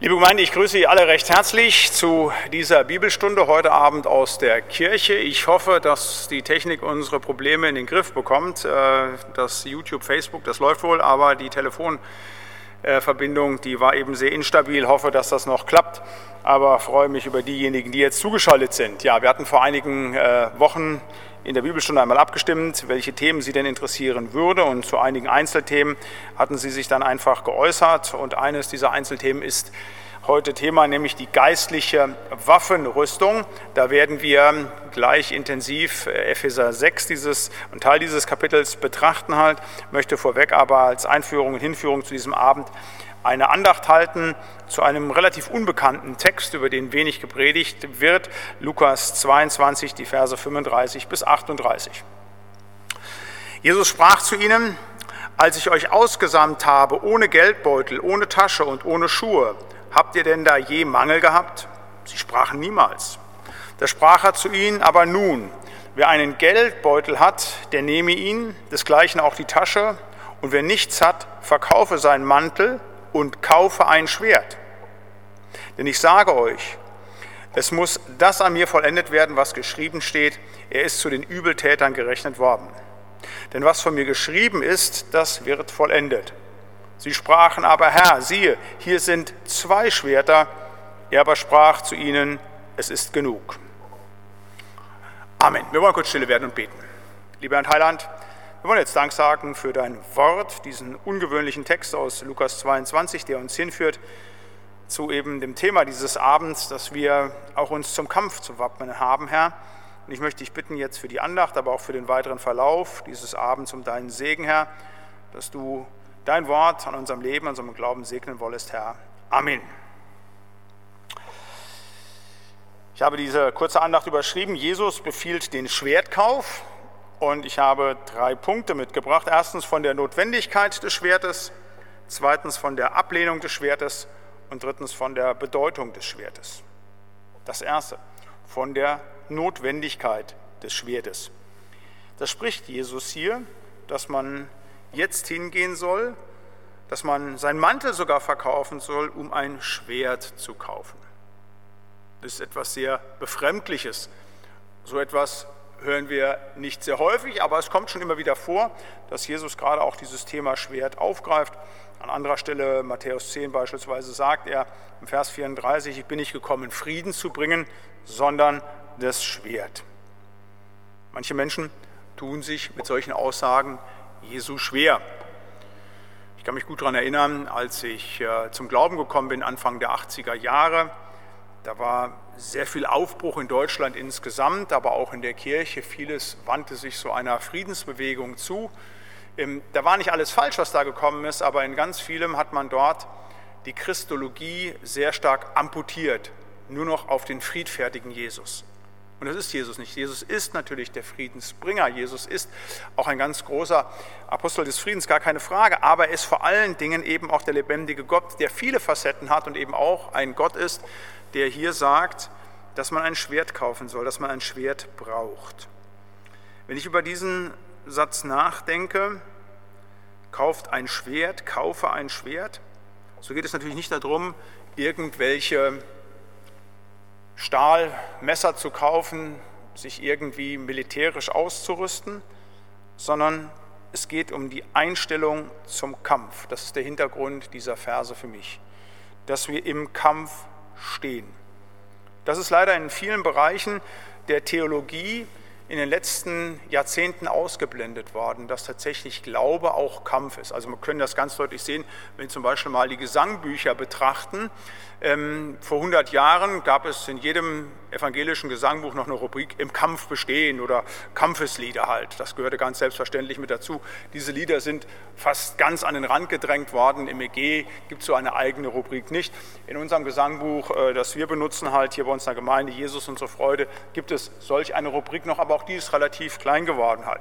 Liebe Gemeinde, ich grüße Sie alle recht herzlich zu dieser Bibelstunde heute Abend aus der Kirche. Ich hoffe, dass die Technik unsere Probleme in den Griff bekommt. Äh, das YouTube, Facebook, das läuft wohl, aber die Telefonverbindung, die war eben sehr instabil. Ich hoffe, dass das noch klappt, aber freue mich über diejenigen, die jetzt zugeschaltet sind. Ja, wir hatten vor einigen äh, Wochen in der Bibelstunde einmal abgestimmt, welche Themen Sie denn interessieren würde. Und zu einigen Einzelthemen hatten Sie sich dann einfach geäußert. Und eines dieser Einzelthemen ist heute Thema, nämlich die geistliche Waffenrüstung. Da werden wir gleich intensiv äh, Epheser 6, dieses, einen Teil dieses Kapitels betrachten halt. Möchte vorweg aber als Einführung und Hinführung zu diesem Abend eine Andacht halten zu einem relativ unbekannten Text, über den wenig gepredigt wird, Lukas 22, die Verse 35 bis 38. Jesus sprach zu ihnen, als ich euch ausgesandt habe, ohne Geldbeutel, ohne Tasche und ohne Schuhe, habt ihr denn da je Mangel gehabt? Sie sprachen niemals. Da sprach er zu ihnen, aber nun, wer einen Geldbeutel hat, der nehme ihn, desgleichen auch die Tasche, und wer nichts hat, verkaufe seinen Mantel und kaufe ein Schwert. Denn ich sage euch, es muss das an mir vollendet werden, was geschrieben steht, er ist zu den Übeltätern gerechnet worden. Denn was von mir geschrieben ist, das wird vollendet. Sie sprachen aber, Herr, siehe, hier sind zwei Schwerter. Er aber sprach zu ihnen, es ist genug. Amen. Wir wollen kurz stille werden und beten. Lieber Herr Heiland, wir wollen jetzt Dank sagen für dein Wort, diesen ungewöhnlichen Text aus Lukas 22, der uns hinführt zu eben dem Thema dieses Abends, dass wir auch uns zum Kampf zu wappnen haben, Herr. Und ich möchte dich bitten jetzt für die Andacht, aber auch für den weiteren Verlauf dieses Abends um deinen Segen, Herr, dass du dein Wort an unserem Leben, an unserem Glauben segnen wollest, Herr. Amen. Ich habe diese kurze Andacht überschrieben. Jesus befiehlt den Schwertkauf. Und ich habe drei Punkte mitgebracht. Erstens von der Notwendigkeit des Schwertes, zweitens von der Ablehnung des Schwertes und drittens von der Bedeutung des Schwertes. Das erste, von der Notwendigkeit des Schwertes. Das spricht Jesus hier, dass man jetzt hingehen soll, dass man seinen Mantel sogar verkaufen soll, um ein Schwert zu kaufen. Das ist etwas sehr Befremdliches. So etwas hören wir nicht sehr häufig, aber es kommt schon immer wieder vor, dass Jesus gerade auch dieses Thema Schwert aufgreift. An anderer Stelle, Matthäus 10 beispielsweise, sagt er im Vers 34, ich bin nicht gekommen, Frieden zu bringen, sondern das Schwert. Manche Menschen tun sich mit solchen Aussagen Jesu schwer. Ich kann mich gut daran erinnern, als ich äh, zum Glauben gekommen bin, Anfang der 80er Jahre, da war sehr viel Aufbruch in Deutschland insgesamt, aber auch in der Kirche. Vieles wandte sich so einer Friedensbewegung zu. Ähm, da war nicht alles falsch, was da gekommen ist, aber in ganz vielem hat man dort die Christologie sehr stark amputiert, nur noch auf den friedfertigen Jesus. Und das ist Jesus nicht. Jesus ist natürlich der Friedensbringer. Jesus ist auch ein ganz großer Apostel des Friedens, gar keine Frage. Aber er ist vor allen Dingen eben auch der lebendige Gott, der viele Facetten hat und eben auch ein Gott ist, der hier sagt, dass man ein Schwert kaufen soll, dass man ein Schwert braucht. Wenn ich über diesen Satz nachdenke, kauft ein Schwert, kaufe ein Schwert, so geht es natürlich nicht darum, irgendwelche Stahlmesser zu kaufen, sich irgendwie militärisch auszurüsten, sondern es geht um die Einstellung zum Kampf. Das ist der Hintergrund dieser Verse für mich, dass wir im Kampf stehen. Das ist leider in vielen Bereichen der Theologie in den letzten Jahrzehnten ausgeblendet worden, dass tatsächlich Glaube auch Kampf ist. Also wir können das ganz deutlich sehen, wenn wir zum Beispiel mal die Gesangbücher betrachten. Ähm, vor 100 Jahren gab es in jedem evangelischen Gesangbuch noch eine Rubrik im Kampf bestehen oder Kampfeslieder halt. Das gehörte ganz selbstverständlich mit dazu. Diese Lieder sind fast ganz an den Rand gedrängt worden. Im EG gibt es so eine eigene Rubrik nicht. In unserem Gesangbuch, äh, das wir benutzen halt hier bei uns in der Gemeinde, Jesus unsere Freude, gibt es solch eine Rubrik noch, aber auch die ist relativ klein geworden halt.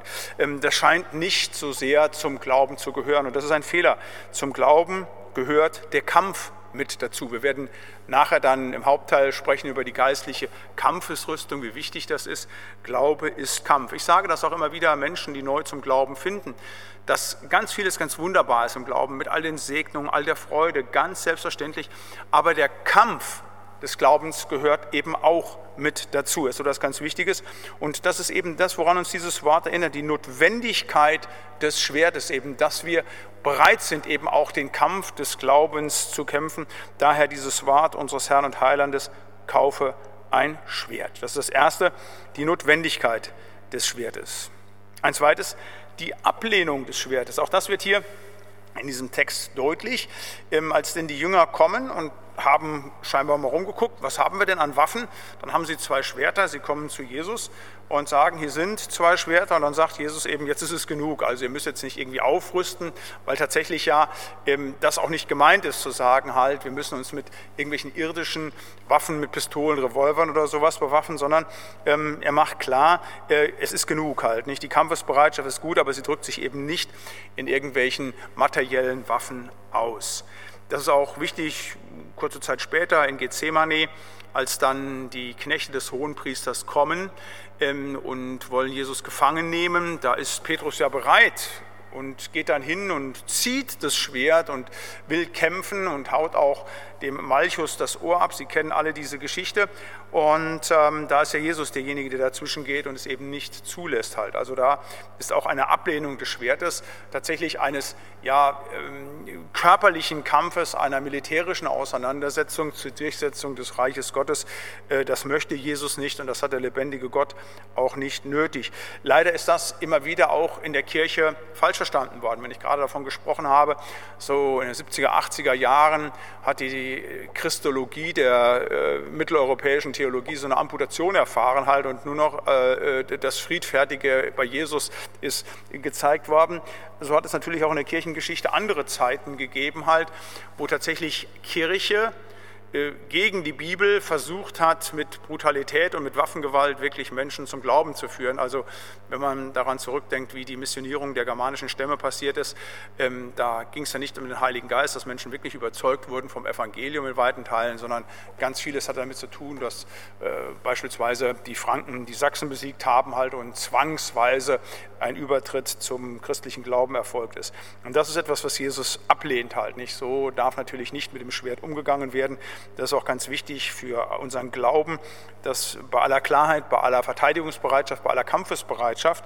Das scheint nicht so sehr zum Glauben zu gehören und das ist ein Fehler. Zum Glauben gehört der Kampf mit dazu. Wir werden nachher dann im Hauptteil sprechen über die geistliche Kampfesrüstung, wie wichtig das ist. Glaube ist Kampf. Ich sage das auch immer wieder Menschen, die neu zum Glauben finden, dass ganz vieles ganz wunderbar ist im Glauben, mit all den Segnungen, all der Freude, ganz selbstverständlich. Aber der Kampf des Glaubens gehört eben auch mit dazu. Ist so das ganz Wichtiges. Und das ist eben das, woran uns dieses Wort erinnert, die Notwendigkeit des Schwertes eben, dass wir bereit sind, eben auch den Kampf des Glaubens zu kämpfen. Daher dieses Wort unseres Herrn und Heilandes, kaufe ein Schwert. Das ist das Erste, die Notwendigkeit des Schwertes. Ein zweites, die Ablehnung des Schwertes. Auch das wird hier in diesem Text deutlich, ähm, als denn die Jünger kommen und haben scheinbar mal rumgeguckt, was haben wir denn an Waffen? Dann haben sie zwei Schwerter, sie kommen zu Jesus und sagen, hier sind zwei Schwerter und dann sagt Jesus eben, jetzt ist es genug, also ihr müsst jetzt nicht irgendwie aufrüsten, weil tatsächlich ja ähm, das auch nicht gemeint ist zu sagen halt, wir müssen uns mit irgendwelchen irdischen Waffen, mit Pistolen, Revolvern oder sowas bewaffen, sondern ähm, er macht klar, äh, es ist genug halt, nicht? Die Kampfesbereitschaft ist gut, aber sie drückt sich eben nicht in irgendwelchen materiellen Waffen aus. Das ist auch wichtig, kurze Zeit später in Gethsemane, als dann die Knechte des Hohenpriesters kommen ähm, und wollen Jesus gefangen nehmen. Da ist Petrus ja bereit, und geht dann hin und zieht das Schwert und will kämpfen und haut auch dem Malchus das Ohr ab. Sie kennen alle diese Geschichte. Und ähm, da ist ja Jesus derjenige, der dazwischen geht und es eben nicht zulässt halt. Also da ist auch eine Ablehnung des Schwertes, tatsächlich eines ja, ähm, körperlichen Kampfes, einer militärischen Auseinandersetzung zur Durchsetzung des Reiches Gottes. Äh, das möchte Jesus nicht und das hat der lebendige Gott auch nicht nötig. Leider ist das immer wieder auch in der Kirche falsch verstanden worden. Wenn ich gerade davon gesprochen habe, so in den 70er, 80er Jahren hat die die Christologie der äh, mitteleuropäischen Theologie so eine Amputation erfahren halt und nur noch äh, äh, das Friedfertige bei Jesus ist gezeigt worden. So hat es natürlich auch in der Kirchengeschichte andere Zeiten gegeben halt, wo tatsächlich Kirche gegen die Bibel versucht hat, mit Brutalität und mit Waffengewalt wirklich Menschen zum Glauben zu führen. Also wenn man daran zurückdenkt, wie die Missionierung der germanischen Stämme passiert ist, ähm, da ging es ja nicht um den Heiligen Geist, dass Menschen wirklich überzeugt wurden vom Evangelium in weiten Teilen, sondern ganz vieles hat damit zu tun, dass äh, beispielsweise die Franken die Sachsen besiegt haben halt und zwangsweise ein Übertritt zum christlichen Glauben erfolgt ist. Und das ist etwas, was Jesus ablehnt halt nicht. So darf natürlich nicht mit dem Schwert umgegangen werden. Das ist auch ganz wichtig für unseren Glauben, dass bei aller Klarheit, bei aller Verteidigungsbereitschaft, bei aller Kampfesbereitschaft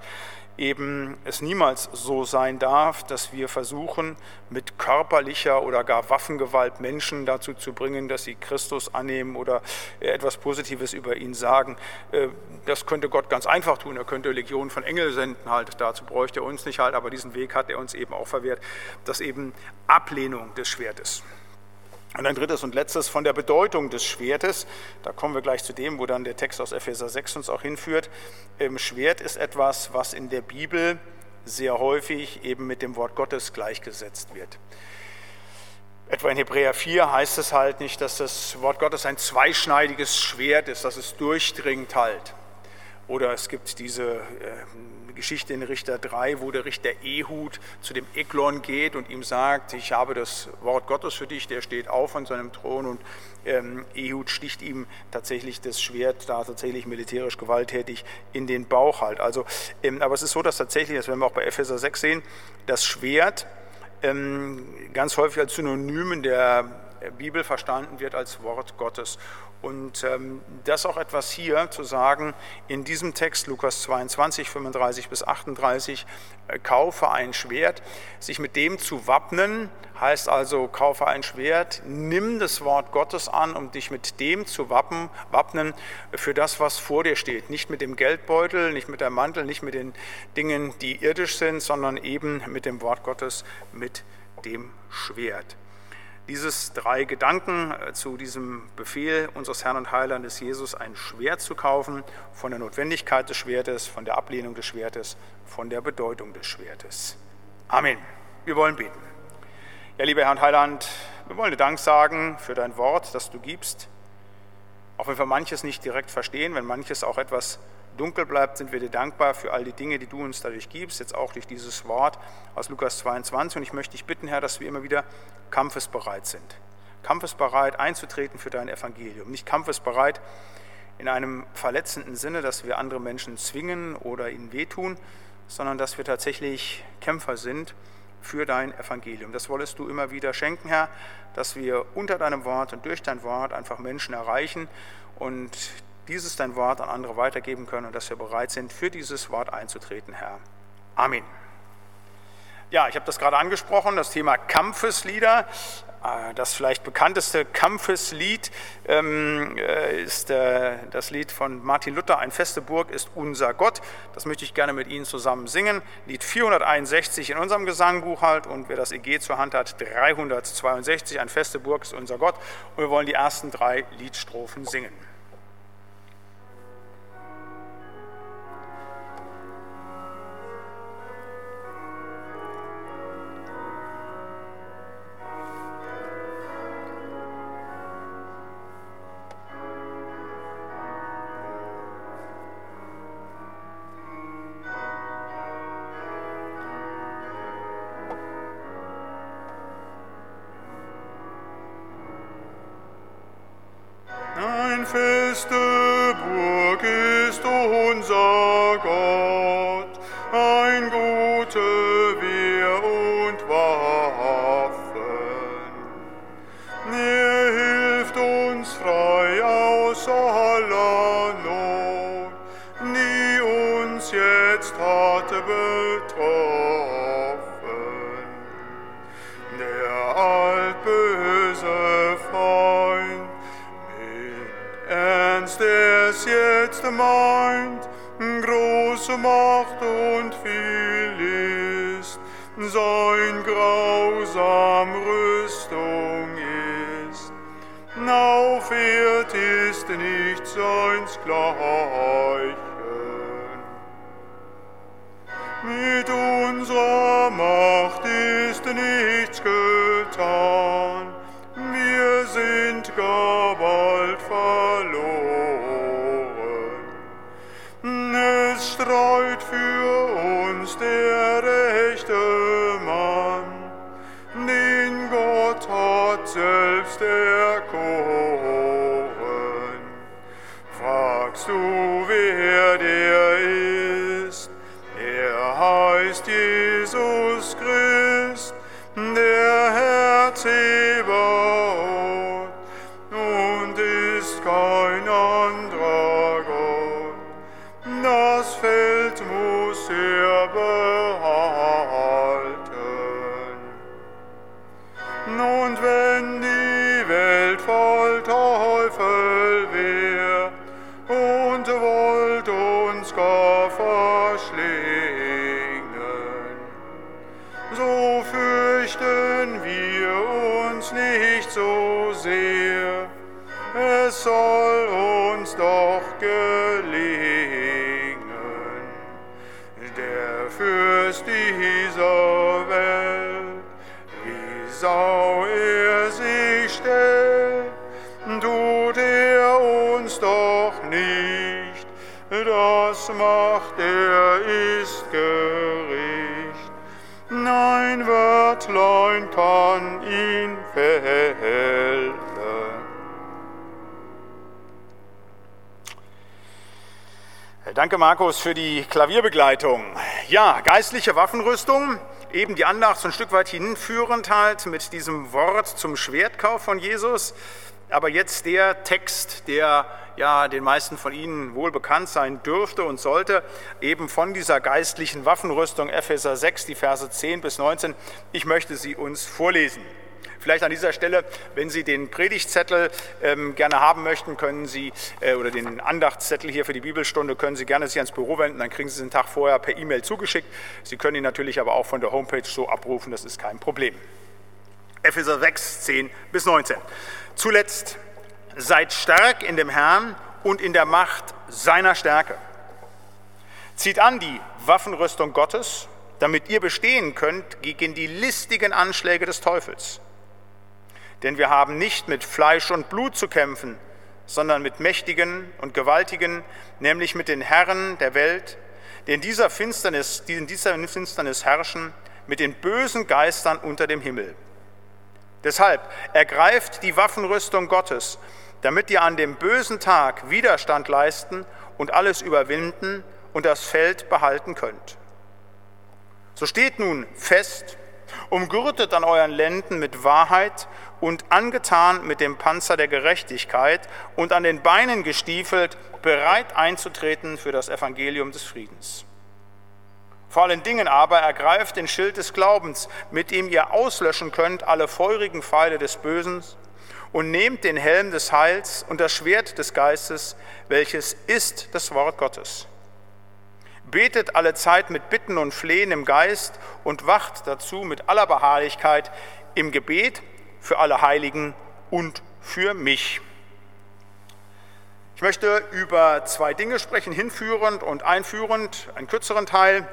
eben es niemals so sein darf, dass wir versuchen, mit körperlicher oder gar Waffengewalt Menschen dazu zu bringen, dass sie Christus annehmen oder etwas Positives über ihn sagen. Äh, das könnte Gott ganz einfach tun. Er könnte Legionen von Engeln senden, halt. Dazu bräuchte er uns nicht halt, aber diesen Weg hat er uns eben auch verwehrt. Das eben Ablehnung des Schwertes. Und ein drittes und letztes von der Bedeutung des Schwertes, da kommen wir gleich zu dem, wo dann der Text aus Epheser 6 uns auch hinführt. Ähm, Schwert ist etwas, was in der Bibel sehr häufig eben mit dem Wort Gottes gleichgesetzt wird. Etwa in Hebräer 4 heißt es halt nicht, dass das Wort Gottes ein zweischneidiges Schwert ist, dass es durchdringt halt. Oder es gibt diese äh, Geschichte in Richter 3, wo der Richter Ehud zu dem Eglon geht und ihm sagt, ich habe das Wort Gottes für dich, der steht auf an seinem Thron und ähm, Ehud sticht ihm tatsächlich das Schwert da tatsächlich militärisch gewalttätig in den Bauch halt. Also, ähm, aber es ist so, dass tatsächlich, das werden wir auch bei Epheser 6 sehen, das Schwert ähm, ganz häufig als Synonym der Bibel verstanden wird als Wort Gottes. Und ähm, das auch etwas hier zu sagen, in diesem Text, Lukas 22, 35 bis 38, äh, kaufe ein Schwert. Sich mit dem zu wappnen, heißt also, kaufe ein Schwert, nimm das Wort Gottes an, um dich mit dem zu wappen, wappnen für das, was vor dir steht. Nicht mit dem Geldbeutel, nicht mit der Mantel, nicht mit den Dingen, die irdisch sind, sondern eben mit dem Wort Gottes, mit dem Schwert. Dieses drei Gedanken äh, zu diesem Befehl unseres Herrn und Heilandes Jesus, ein Schwert zu kaufen, von der Notwendigkeit des Schwertes, von der Ablehnung des Schwertes, von der Bedeutung des Schwertes. Amen. Wir wollen beten. Ja, lieber Herr und Heiland, wir wollen dir Dank sagen für dein Wort, das du gibst. Auch wenn wir manches nicht direkt verstehen, wenn manches auch etwas dunkel bleibt, sind wir dir dankbar für all die Dinge, die du uns dadurch gibst, jetzt auch durch dieses Wort aus Lukas 22. Und ich möchte dich bitten, Herr, dass wir immer wieder kampfesbereit sind. kampfesbereit einzutreten für dein Evangelium. Nicht kampfesbereit in einem verletzenden Sinne, dass wir andere Menschen zwingen oder ihnen wehtun, sondern dass wir tatsächlich Kämpfer sind für dein Evangelium. Das wolltest du immer wieder schenken, Herr, dass wir unter deinem Wort und durch dein Wort einfach Menschen erreichen und dieses dein Wort an andere weitergeben können und dass wir bereit sind, für dieses Wort einzutreten, Herr. Amen. Ja, ich habe das gerade angesprochen, das Thema Kampfeslieder. Äh, das vielleicht bekannteste Kampfeslied ähm, äh, ist äh, das Lied von Martin Luther, Ein feste Burg ist unser Gott. Das möchte ich gerne mit Ihnen zusammen singen. Lied 461 in unserem Gesangbuch halt und wer das EG zur Hand hat, 362, Ein feste Burg ist unser Gott. Und wir wollen die ersten drei Liedstrophen singen. es jetzt meint, große Macht und viel ist, sein grausam Rüstung ist. Auf Erd ist nicht seins Gleichen. Mit unserer Macht ist nichts getan. gelingen, der Fürst dieser Welt, wie sau er sich stellt, tut er uns doch nicht, das macht er ist Gericht. nein, Wörtlein kann ihn verhelfen. Danke, Markus, für die Klavierbegleitung. Ja, geistliche Waffenrüstung, eben die Andacht so ein Stück weit hinführend halt mit diesem Wort zum Schwertkauf von Jesus. Aber jetzt der Text, der ja den meisten von Ihnen wohl bekannt sein dürfte und sollte, eben von dieser geistlichen Waffenrüstung, Epheser 6, die Verse 10 bis 19. Ich möchte sie uns vorlesen. Vielleicht an dieser Stelle, wenn Sie den Predigtzettel ähm, gerne haben möchten, können Sie, äh, oder den Andachtszettel hier für die Bibelstunde, können Sie gerne sich ans Büro wenden, dann kriegen Sie den Tag vorher per E-Mail zugeschickt. Sie können ihn natürlich aber auch von der Homepage so abrufen, das ist kein Problem. Epheser 6, 10 bis 19. Zuletzt, seid stark in dem Herrn und in der Macht seiner Stärke. Zieht an die Waffenrüstung Gottes, damit ihr bestehen könnt gegen die listigen Anschläge des Teufels. Denn wir haben nicht mit Fleisch und Blut zu kämpfen, sondern mit Mächtigen und Gewaltigen, nämlich mit den Herren der Welt, die in dieser Finsternis, die in dieser Finsternis herrschen, mit den bösen Geistern unter dem Himmel. Deshalb ergreift die Waffenrüstung Gottes, damit ihr an dem bösen Tag Widerstand leisten und alles überwinden und das Feld behalten könnt. So steht nun fest, umgürtet an euren Lenden mit Wahrheit und angetan mit dem Panzer der Gerechtigkeit und an den Beinen gestiefelt, bereit einzutreten für das Evangelium des Friedens. Vor allen Dingen aber ergreift den Schild des Glaubens, mit dem ihr auslöschen könnt alle feurigen Pfeile des Bösen, und nehmt den Helm des Heils und das Schwert des Geistes, welches ist das Wort Gottes. Betet alle Zeit mit Bitten und Flehen im Geist und wacht dazu mit aller Beharrlichkeit im Gebet für alle Heiligen und für mich. Ich möchte über zwei Dinge sprechen, hinführend und einführend, einen kürzeren Teil.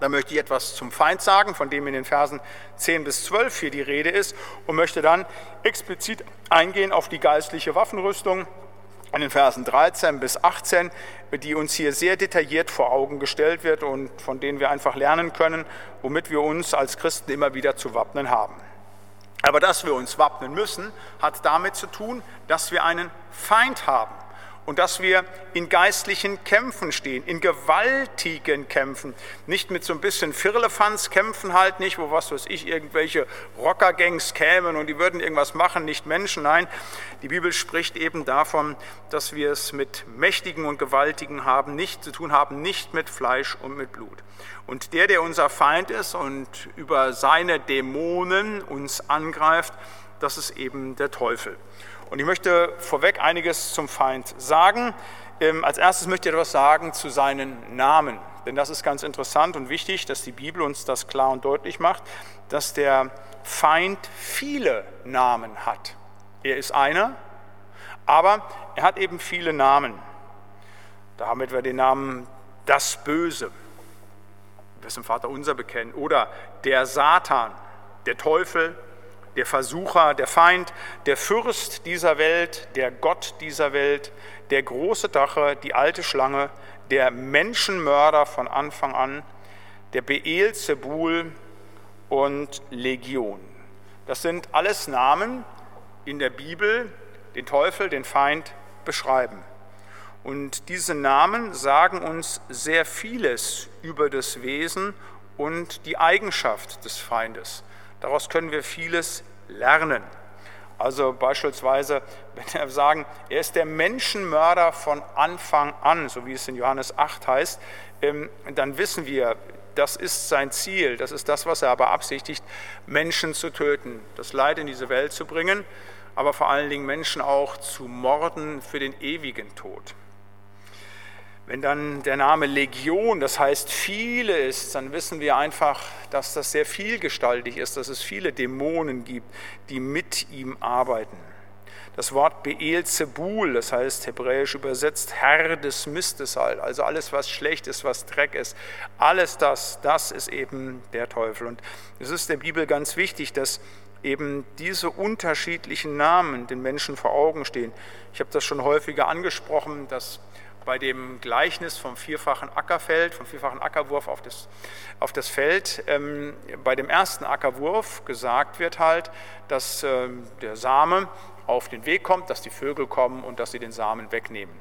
Da möchte ich etwas zum Feind sagen, von dem in den Versen 10 bis 12 hier die Rede ist, und möchte dann explizit eingehen auf die geistliche Waffenrüstung in den Versen 13 bis 18, die uns hier sehr detailliert vor Augen gestellt wird und von denen wir einfach lernen können, womit wir uns als Christen immer wieder zu wappnen haben. Aber dass wir uns wappnen müssen, hat damit zu tun, dass wir einen Feind haben und dass wir in geistlichen Kämpfen stehen, in gewaltigen Kämpfen, nicht mit so ein bisschen Firlefanz kämpfen halt nicht, wo was weiß ich, irgendwelche Rockergangs kämen und die würden irgendwas machen, nicht Menschen, nein, die Bibel spricht eben davon, dass wir es mit Mächtigen und Gewaltigen haben, nicht zu tun haben, nicht mit Fleisch und mit Blut. Und der, der unser Feind ist und über seine Dämonen uns angreift, das ist eben der Teufel. Und ich möchte vorweg einiges zum Feind sagen. Ähm, als erstes möchte ich etwas sagen zu seinen Namen. Denn das ist ganz interessant und wichtig, dass die Bibel uns das klar und deutlich macht, dass der Feind viele Namen hat. Er ist einer, aber er hat eben viele Namen. Da haben wir den Namen das Böse, im Vater unser bekennen, oder der Satan, der Teufel, der Versucher, der Feind, der Fürst dieser Welt, der Gott dieser Welt, der große Dache, die alte Schlange, der Menschenmörder von Anfang an, der Beelzebul und Legion. Das sind alles Namen in der Bibel, den Teufel, den Feind beschreiben. Und diese Namen sagen uns sehr vieles über das Wesen und die Eigenschaft des Feindes. Daraus können wir vieles lernen. Also beispielsweise, wenn wir sagen, er ist der Menschenmörder von Anfang an, so wie es in Johannes 8 heißt, ähm, dann wissen wir, das ist sein Ziel, das ist das, was er aber absichtigt, Menschen zu töten, das Leid in diese Welt zu bringen, aber vor allen Dingen Menschen auch zu morden für den ewigen Tod. Wenn dann der Name Legion, das heißt viele ist, dann wissen wir einfach, dass das sehr vielgestaltig ist, dass es viele Dämonen gibt, die mit ihm arbeiten. Das Wort Beelzebul, das heißt hebräisch übersetzt Herr des Mistes halt, also alles, was schlecht ist, was Dreck ist, alles das, das ist eben der Teufel. Und es ist der Bibel ganz wichtig, dass eben diese unterschiedlichen Namen den Menschen vor Augen stehen. Ich habe das schon häufiger angesprochen, dass bei dem Gleichnis vom vierfachen Ackerfeld, vom vierfachen Ackerwurf auf das, auf das Feld, ähm, bei dem ersten Ackerwurf gesagt wird halt, dass ähm, der Same auf den Weg kommt, dass die Vögel kommen und dass sie den Samen wegnehmen.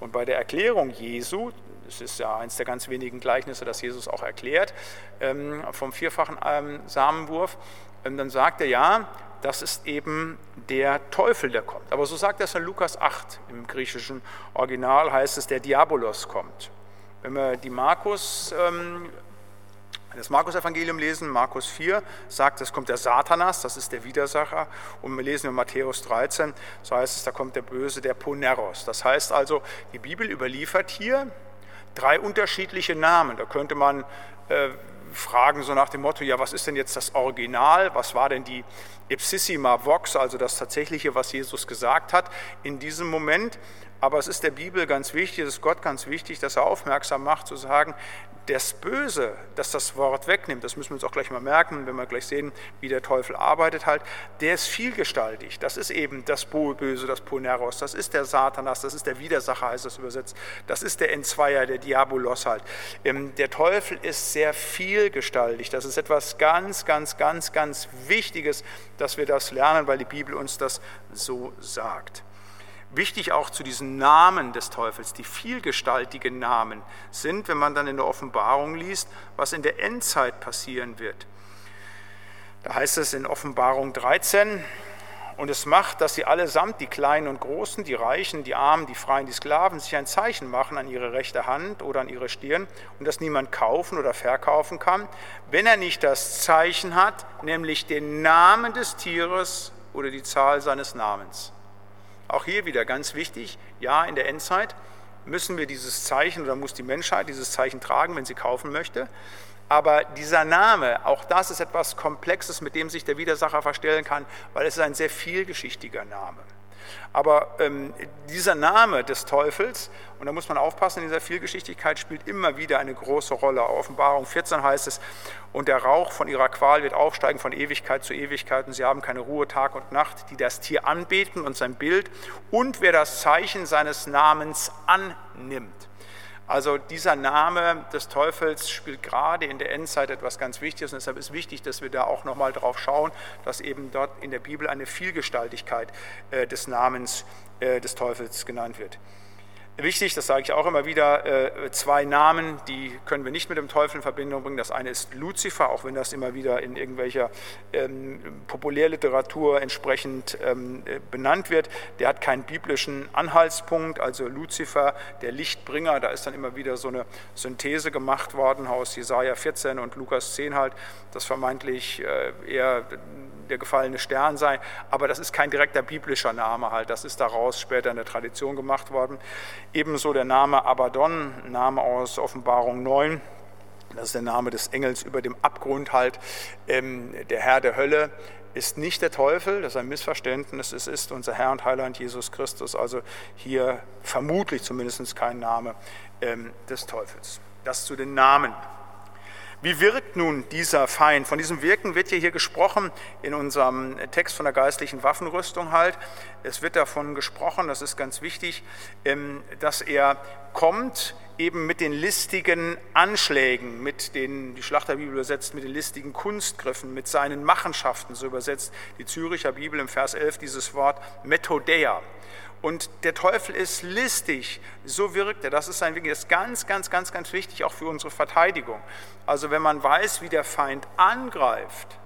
Und bei der Erklärung Jesu, das ist ja eines der ganz wenigen Gleichnisse, das Jesus auch erklärt, ähm, vom vierfachen ähm, Samenwurf, ähm, dann sagt er ja, das ist eben der Teufel, der kommt. Aber so sagt das in Lukas 8 im griechischen Original, heißt es, der Diabolos kommt. Wenn wir die Markus, ähm, das Markus-Evangelium lesen, Markus 4, sagt, es kommt der Satanas, das ist der Widersacher. Und wir lesen in Matthäus 13, so heißt es, da kommt der Böse, der Poneros. Das heißt also, die Bibel überliefert hier drei unterschiedliche Namen. Da könnte man äh, fragen so nach dem Motto, ja, was ist denn jetzt das Original? Was war denn die Ipsissima Vox, also das Tatsächliche, was Jesus gesagt hat in diesem Moment? Aber es ist der Bibel ganz wichtig, es ist Gott ganz wichtig, dass er aufmerksam macht, zu sagen, das Böse, das das Wort wegnimmt, das müssen wir uns auch gleich mal merken, wenn wir gleich sehen, wie der Teufel arbeitet halt, der ist vielgestaltig. Das ist eben das Böse, das Poneros, das ist der Satanas, das ist der Widersacher, heißt das übersetzt, das ist der Entzweier, der Diabolos halt. Ähm, der Teufel ist sehr viel vielgestaltig. Das ist etwas ganz, ganz, ganz, ganz Wichtiges, dass wir das lernen, weil die Bibel uns das so sagt. Wichtig auch zu diesen Namen des Teufels, die vielgestaltigen Namen sind, wenn man dann in der Offenbarung liest, was in der Endzeit passieren wird. Da heißt es in Offenbarung 13, und es macht, dass sie allesamt, die Kleinen und Großen, die Reichen, die Armen, die Freien, die Sklaven, sich ein Zeichen machen an ihre rechte Hand oder an ihre Stirn und das niemand kaufen oder verkaufen kann, wenn er nicht das Zeichen hat, nämlich den Namen des Tieres oder die Zahl seines Namens. Auch hier wieder ganz wichtig, ja, in der Endzeit müssen wir dieses Zeichen oder muss die Menschheit dieses Zeichen tragen, wenn sie kaufen möchte. Aber dieser Name, auch das ist etwas Komplexes, mit dem sich der Widersacher verstellen kann, weil es ist ein sehr vielgeschichtiger Name. Aber ähm, dieser Name des Teufels, und da muss man aufpassen, in dieser Vielgeschichtigkeit spielt immer wieder eine große Rolle. Offenbarung 14 heißt es, und der Rauch von ihrer Qual wird aufsteigen von Ewigkeit zu Ewigkeit, und sie haben keine Ruhe Tag und Nacht, die das Tier anbeten und sein Bild, und wer das Zeichen seines Namens annimmt. Also dieser Name des Teufels spielt gerade in der Endzeit etwas ganz Wichtiges und deshalb ist wichtig, dass wir da auch nochmal drauf schauen, dass eben dort in der Bibel eine Vielgestaltigkeit äh, des Namens äh, des Teufels genannt wird. Wichtig, das sage ich auch immer wieder, äh, zwei Namen, die können wir nicht mit dem Teufel in Verbindung bringen. Das eine ist Luzifer, auch wenn das immer wieder in irgendwelcher ähm, Populärliteratur entsprechend ähm, äh, benannt wird. Der hat keinen biblischen Anhaltspunkt, also Luzifer, der Lichtbringer, da ist dann immer wieder so eine Synthese gemacht worden aus Jesaja 14 und Lukas 10 halt, dass vermeintlich äh, eher der gefallene Stern sei, aber das ist kein direkter biblischer Name halt, das ist daraus später in der Tradition gemacht worden. Ebenso der Name Abaddon, Name aus Offenbarung 9, das ist der Name des Engels über dem Abgrund halt, ähm, der Herr der Hölle ist nicht der Teufel, das ist ein Missverständnis, es ist unser Herr und Heiland Jesus Christus, also hier vermutlich zumindest kein Name ähm, des Teufels. Das zu den Namen. Wie wirkt nun dieser Feind? Von diesem Wirken wird ja hier gesprochen in unserem Text von der geistlichen Waffenrüstung halt. Es wird davon gesprochen, das ist ganz wichtig, ähm, dass er kommt eben mit den listigen Anschlägen, mit den, die Schlachterbibel übersetzt, mit den listigen Kunstgriffen, mit seinen Machenschaften, so übersetzt die Züricher Bibel im Vers 11 dieses Wort Methodeia. Und der Teufel ist listig, so wirkt er. Das ist ein das ist ganz, ganz, ganz, ganz wichtig auch für unsere Verteidigung. Also wenn man weiß, wie der Feind angreift,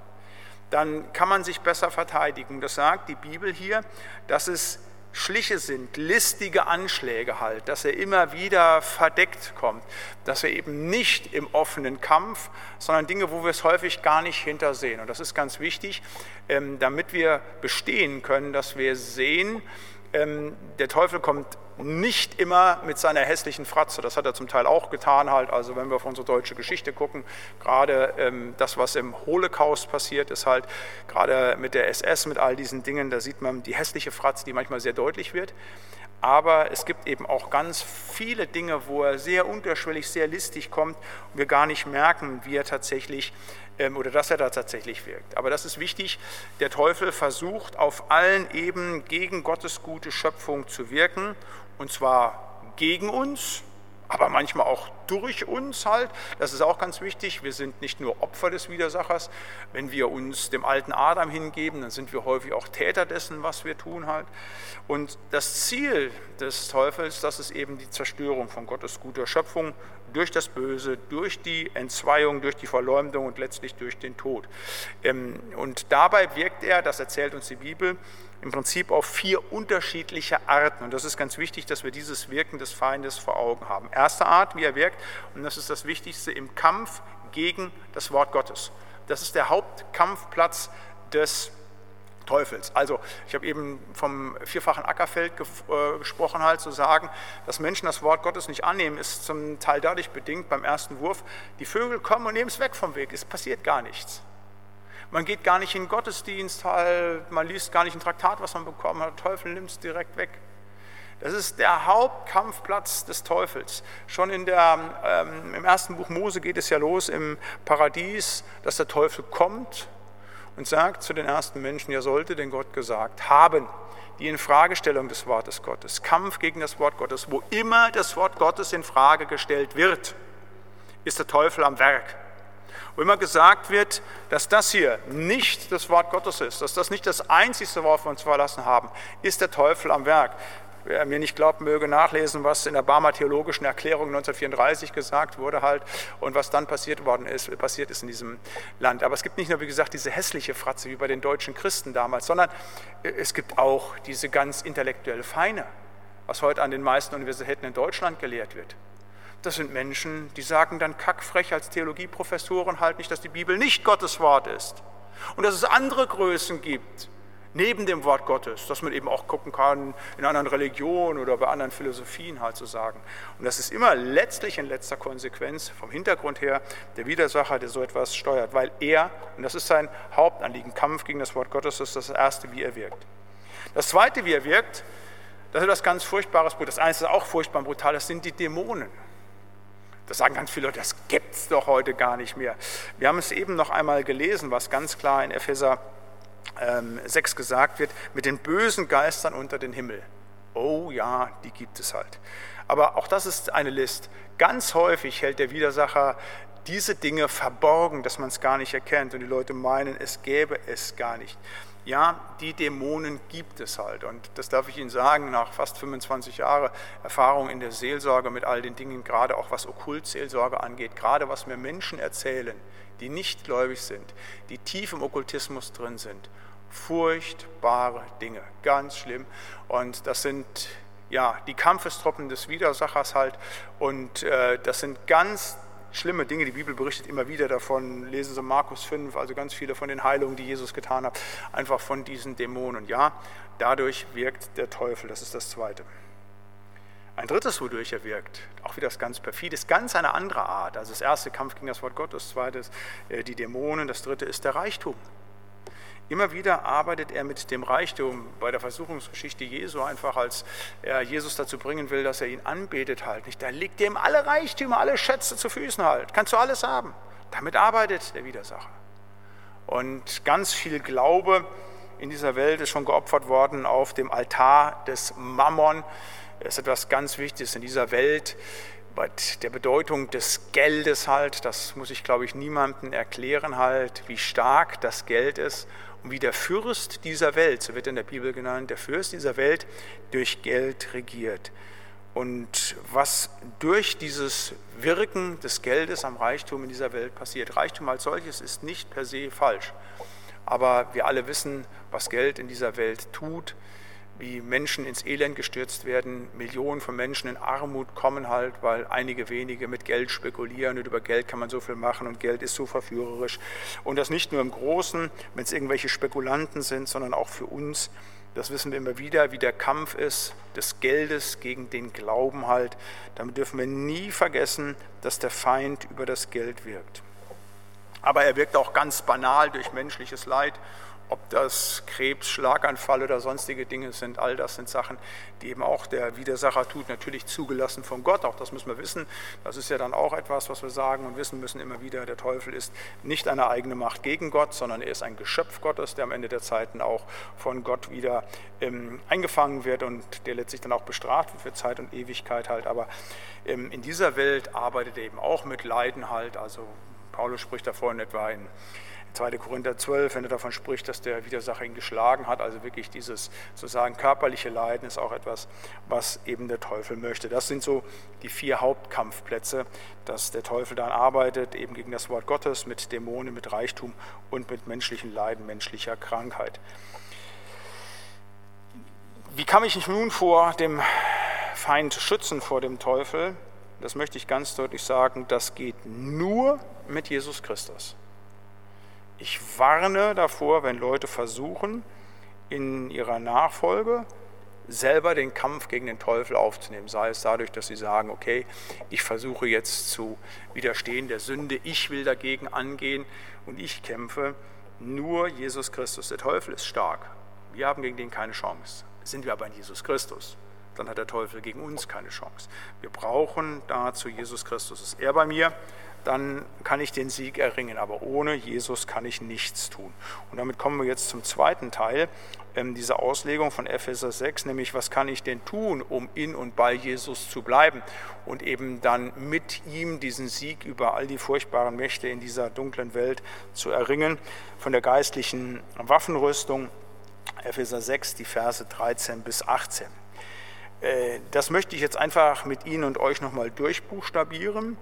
dann kann man sich besser verteidigen. Das sagt die Bibel hier, dass es Schliche sind, listige Anschläge halt, dass er immer wieder verdeckt kommt, dass er eben nicht im offenen Kampf, sondern Dinge, wo wir es häufig gar nicht hintersehen. Und das ist ganz wichtig, ähm, damit wir bestehen können, dass wir sehen, ähm, der Teufel kommt nicht immer mit seiner hässlichen Fratze. Das hat er zum Teil auch getan halt. Also wenn wir auf unsere deutsche Geschichte gucken, gerade ähm, das, was im Holocaust passiert ist halt, gerade mit der SS, mit all diesen Dingen, da sieht man die hässliche Fratze, die manchmal sehr deutlich wird. Aber es gibt eben auch ganz viele Dinge, wo er sehr unterschwellig, sehr listig kommt und wir gar nicht merken, wie er tatsächlich ähm, oder dass er da tatsächlich wirkt. Aber das ist wichtig. Der Teufel versucht auf allen Ebenen gegen Gottes gute Schöpfung zu wirken und zwar gegen uns, aber manchmal auch durch uns halt. Das ist auch ganz wichtig. Wir sind nicht nur Opfer des Widersachers. Wenn wir uns dem alten Adam hingeben, dann sind wir häufig auch Täter dessen, was wir tun halt. Und das Ziel des Teufels, das ist eben die Zerstörung von Gottes guter Schöpfung durch das Böse, durch die Entzweiung, durch die Verleumdung und letztlich durch den Tod. Ähm, und dabei wirkt er, das erzählt uns die Bibel, im Prinzip auf vier unterschiedliche Arten. Und das ist ganz wichtig, dass wir dieses Wirken des Feindes vor Augen haben. Erste Art, wie er wirkt, und das ist das Wichtigste, im Kampf gegen das Wort Gottes. Das ist der Hauptkampfplatz des Teufels. Also ich habe eben vom vierfachen Ackerfeld äh, gesprochen, halt zu sagen, dass Menschen das Wort Gottes nicht annehmen, ist zum Teil dadurch bedingt beim ersten Wurf, die Vögel kommen und nehmen es weg vom Weg, es passiert gar nichts. Man geht gar nicht in den Gottesdienst, halt, man liest gar nicht ein Traktat, was man bekommen hat. Der Teufel nimmt es direkt weg. Das ist der Hauptkampfplatz des Teufels. Schon in der, ähm, im ersten Buch Mose geht es ja los im Paradies, dass der Teufel kommt und sagt zu den ersten Menschen, ja sollte denn Gott gesagt haben, die Infragestellung des Wortes Gottes, Kampf gegen das Wort Gottes, wo immer das Wort Gottes in Frage gestellt wird, ist der Teufel am Werk. Wo immer gesagt wird, dass das hier nicht das Wort Gottes ist, dass das nicht das Einzige, worauf wir uns verlassen haben, ist der Teufel am Werk. Wer mir nicht glaubt, möge nachlesen, was in der Barmer Theologischen Erklärung 1934 gesagt wurde halt und was dann passiert worden ist, passiert ist in diesem Land. Aber es gibt nicht nur, wie gesagt, diese hässliche Fratze wie bei den deutschen Christen damals, sondern es gibt auch diese ganz intellektuelle Feine, was heute an den meisten Universitäten in Deutschland gelehrt wird. Das sind Menschen, die sagen dann kackfrech als Theologieprofessoren halt nicht, dass die Bibel nicht Gottes Wort ist und dass es andere Größen gibt, neben dem Wort Gottes, dass man eben auch gucken kann in anderen Religionen oder bei anderen Philosophien halt zu so sagen. Und das ist immer letztlich in letzter Konsequenz vom Hintergrund her der Widersacher, der so etwas steuert, weil er, und das ist sein Hauptanliegen, Kampf gegen das Wort Gottes, das ist das Erste, wie er wirkt. Das Zweite, wie er wirkt, das ist etwas ganz Furchtbares, das eine ist auch furchtbar und brutal, das sind die Dämonen. Das sagen ganz viele Leute, das gibt es doch heute gar nicht mehr. Wir haben es eben noch einmal gelesen, was ganz klar in Epheser 6 ähm, gesagt wird, mit den bösen Geistern unter den Himmel. Oh ja, die gibt es halt. Aber auch das ist eine List. Ganz häufig hält der Widersacher diese Dinge verborgen, dass man es gar nicht erkennt und die Leute meinen, es gäbe es gar nicht. Ja, die Dämonen gibt es halt und das darf ich Ihnen sagen, nach fast 25 Jahren Erfahrung in der Seelsorge mit all den Dingen, gerade auch was Okkultseelsorge angeht, gerade was mir Menschen erzählen, die nicht gläubig sind, die tief im Okkultismus drin sind. Furchtbare Dinge, ganz schlimm. Und das sind ja die Kampfestruppen des Widersachers halt. Und äh, das sind ganz schlimme Dinge. Die Bibel berichtet immer wieder davon. Lesen Sie Markus 5, also ganz viele von den Heilungen, die Jesus getan hat, einfach von diesen Dämonen. Ja, dadurch wirkt der Teufel. Das ist das Zweite. Ein drittes, wodurch er wirkt, auch wieder das ganz perfid, ist ganz eine andere Art. Also das erste Kampf gegen das Wort Gottes, das zweite ist äh, die Dämonen, das dritte ist der Reichtum. Immer wieder arbeitet er mit dem Reichtum bei der Versuchungsgeschichte Jesu einfach, als er Jesus dazu bringen will, dass er ihn anbetet halt. Nicht, da liegt ihm alle Reichtümer, alle Schätze zu Füßen halt. Kannst du alles haben. Damit arbeitet der Widersacher. Und ganz viel Glaube in dieser Welt ist schon geopfert worden auf dem Altar des Mammon ist etwas ganz Wichtiges in dieser Welt, bei der Bedeutung des Geldes halt, das muss ich glaube ich niemandem erklären halt, wie stark das Geld ist und wie der Fürst dieser Welt, so wird in der Bibel genannt, der Fürst dieser Welt durch Geld regiert. Und was durch dieses Wirken des Geldes am Reichtum in dieser Welt passiert. Reichtum als solches ist nicht per se falsch. Aber wir alle wissen, was Geld in dieser Welt tut wie Menschen ins Elend gestürzt werden, Millionen von Menschen in Armut kommen halt, weil einige wenige mit Geld spekulieren und über Geld kann man so viel machen und Geld ist so verführerisch. Und das nicht nur im Großen, wenn es irgendwelche Spekulanten sind, sondern auch für uns. Das wissen wir immer wieder, wie der Kampf ist des Geldes gegen den Glauben halt. Damit dürfen wir nie vergessen, dass der Feind über das Geld wirkt. Aber er wirkt auch ganz banal durch menschliches Leid ob das Krebs, Schlaganfall oder sonstige Dinge sind, all das sind Sachen, die eben auch der Widersacher tut, natürlich zugelassen von Gott, auch das müssen wir wissen. Das ist ja dann auch etwas, was wir sagen und wissen müssen immer wieder, der Teufel ist nicht eine eigene Macht gegen Gott, sondern er ist ein Geschöpf Gottes, der am Ende der Zeiten auch von Gott wieder ähm, eingefangen wird und der letztlich dann auch bestraft wird für Zeit und Ewigkeit halt. Aber ähm, in dieser Welt arbeitet er eben auch mit Leiden halt, also Paulus spricht davon etwa in 2. Korinther 12, wenn er davon spricht, dass der Widersacher ihn geschlagen hat. Also wirklich dieses sozusagen körperliche Leiden ist auch etwas, was eben der Teufel möchte. Das sind so die vier Hauptkampfplätze, dass der Teufel dann arbeitet, eben gegen das Wort Gottes, mit Dämonen, mit Reichtum und mit menschlichen Leiden, menschlicher Krankheit. Wie kann ich mich nun vor dem Feind schützen, vor dem Teufel? Das möchte ich ganz deutlich sagen, das geht nur mit Jesus Christus. Ich warne davor, wenn Leute versuchen, in ihrer Nachfolge selber den Kampf gegen den Teufel aufzunehmen. Sei es dadurch, dass sie sagen, okay, ich versuche jetzt zu widerstehen der Sünde, ich will dagegen angehen und ich kämpfe. Nur Jesus Christus. Der Teufel ist stark. Wir haben gegen den keine Chance. Sind wir aber in Jesus Christus, dann hat der Teufel gegen uns keine Chance. Wir brauchen dazu Jesus Christus. Ist er bei mir, dann kann ich den Sieg erringen. Aber ohne Jesus kann ich nichts tun. Und damit kommen wir jetzt zum zweiten Teil ähm, dieser Auslegung von Epheser 6, nämlich was kann ich denn tun, um in und bei Jesus zu bleiben und eben dann mit ihm diesen Sieg über all die furchtbaren Mächte in dieser dunklen Welt zu erringen. Von der geistlichen Waffenrüstung, Epheser 6, die Verse 13 bis 18. Äh, das möchte ich jetzt einfach mit Ihnen und euch nochmal durchbuchstabieren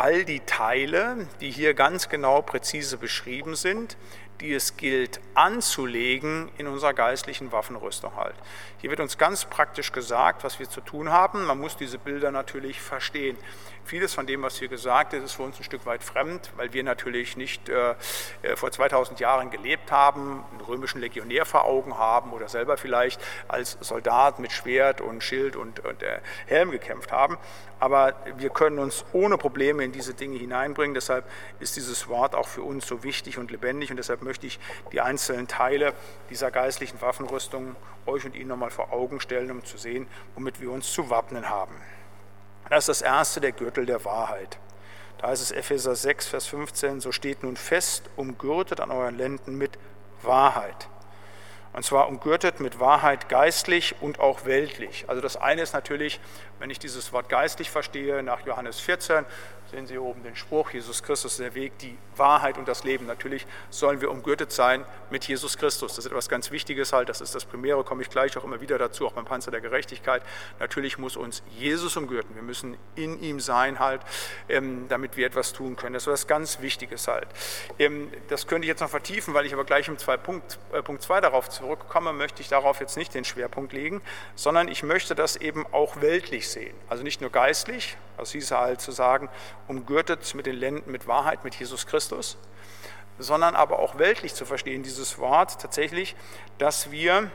all die Teile, die hier ganz genau präzise beschrieben sind, die es gilt anzulegen in unserer geistlichen Waffenrüstung halt. Hier wird uns ganz praktisch gesagt, was wir zu tun haben. Man muss diese Bilder natürlich verstehen. Vieles von dem, was hier gesagt ist, ist für uns ein Stück weit fremd, weil wir natürlich nicht äh, äh vor 2000 Jahren gelebt haben, einen römischen Legionär vor Augen haben oder selber vielleicht als Soldat mit Schwert und Schild und, und äh, Helm gekämpft haben. Aber wir können uns ohne Probleme in diese Dinge hineinbringen. Deshalb ist dieses Wort auch für uns so wichtig und lebendig und deshalb möchte ich die einzelnen Teile dieser geistlichen Waffenrüstung euch und Ihnen nochmal vor Augen stellen, um zu sehen, womit wir uns zu wappnen haben. Das ist das erste, der Gürtel der Wahrheit. Da ist es Epheser 6, Vers 15, so steht nun fest, umgürtet an euren Lenden mit Wahrheit. Und zwar umgürtet mit Wahrheit geistlich und auch weltlich. Also das eine ist natürlich, wenn ich dieses Wort geistlich verstehe, nach Johannes 14, sehen Sie oben den Spruch, Jesus Christus ist der Weg, die Wahrheit und das Leben. Natürlich sollen wir umgürtet sein mit Jesus Christus. Das ist etwas ganz Wichtiges halt, das ist das Primäre, komme ich gleich auch immer wieder dazu, auch beim Panzer der Gerechtigkeit. Natürlich muss uns Jesus umgürten. Wir müssen in ihm sein halt, ähm, damit wir etwas tun können. Das ist etwas ganz Wichtiges halt. Ähm, das könnte ich jetzt noch vertiefen, weil ich aber gleich im zwei Punkt, äh, Punkt 2 darauf zurückkomme, möchte ich darauf jetzt nicht den Schwerpunkt legen, sondern ich möchte das eben auch weltlich sehen. Also nicht nur geistlich, das hieße halt zu sagen, umgürtet mit den Lenden mit Wahrheit, mit Jesus Christus, sondern aber auch weltlich zu verstehen, dieses Wort tatsächlich, dass wir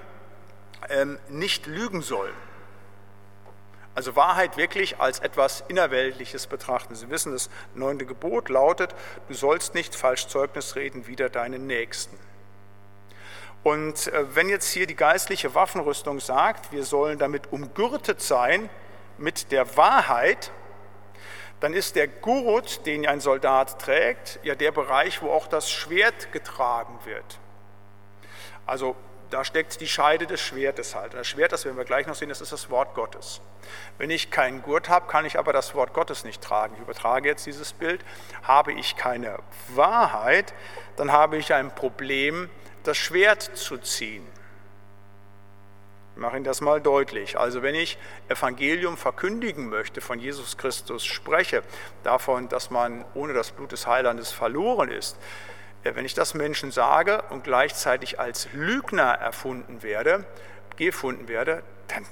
ähm, nicht lügen sollen. Also Wahrheit wirklich als etwas Innerweltliches betrachten. Sie wissen, das neunte Gebot lautet, du sollst nicht falsch Zeugnis reden wider deinen Nächsten. Und äh, wenn jetzt hier die geistliche Waffenrüstung sagt, wir sollen damit umgürtet sein mit der Wahrheit, dann ist der Gurt, den ein Soldat trägt, ja der Bereich, wo auch das Schwert getragen wird. Also da steckt die Scheide des Schwertes halt. Und das Schwert, das werden wir gleich noch sehen, das ist das Wort Gottes. Wenn ich keinen Gurt habe, kann ich aber das Wort Gottes nicht tragen. Ich übertrage jetzt dieses Bild. Habe ich keine Wahrheit, dann habe ich ein Problem, das Schwert zu ziehen. Ich mache Ihnen das mal deutlich. Also wenn ich Evangelium verkündigen möchte, von Jesus Christus spreche, davon, dass man ohne das Blut des Heilandes verloren ist, wenn ich das Menschen sage und gleichzeitig als Lügner erfunden werde, gefunden werde, dann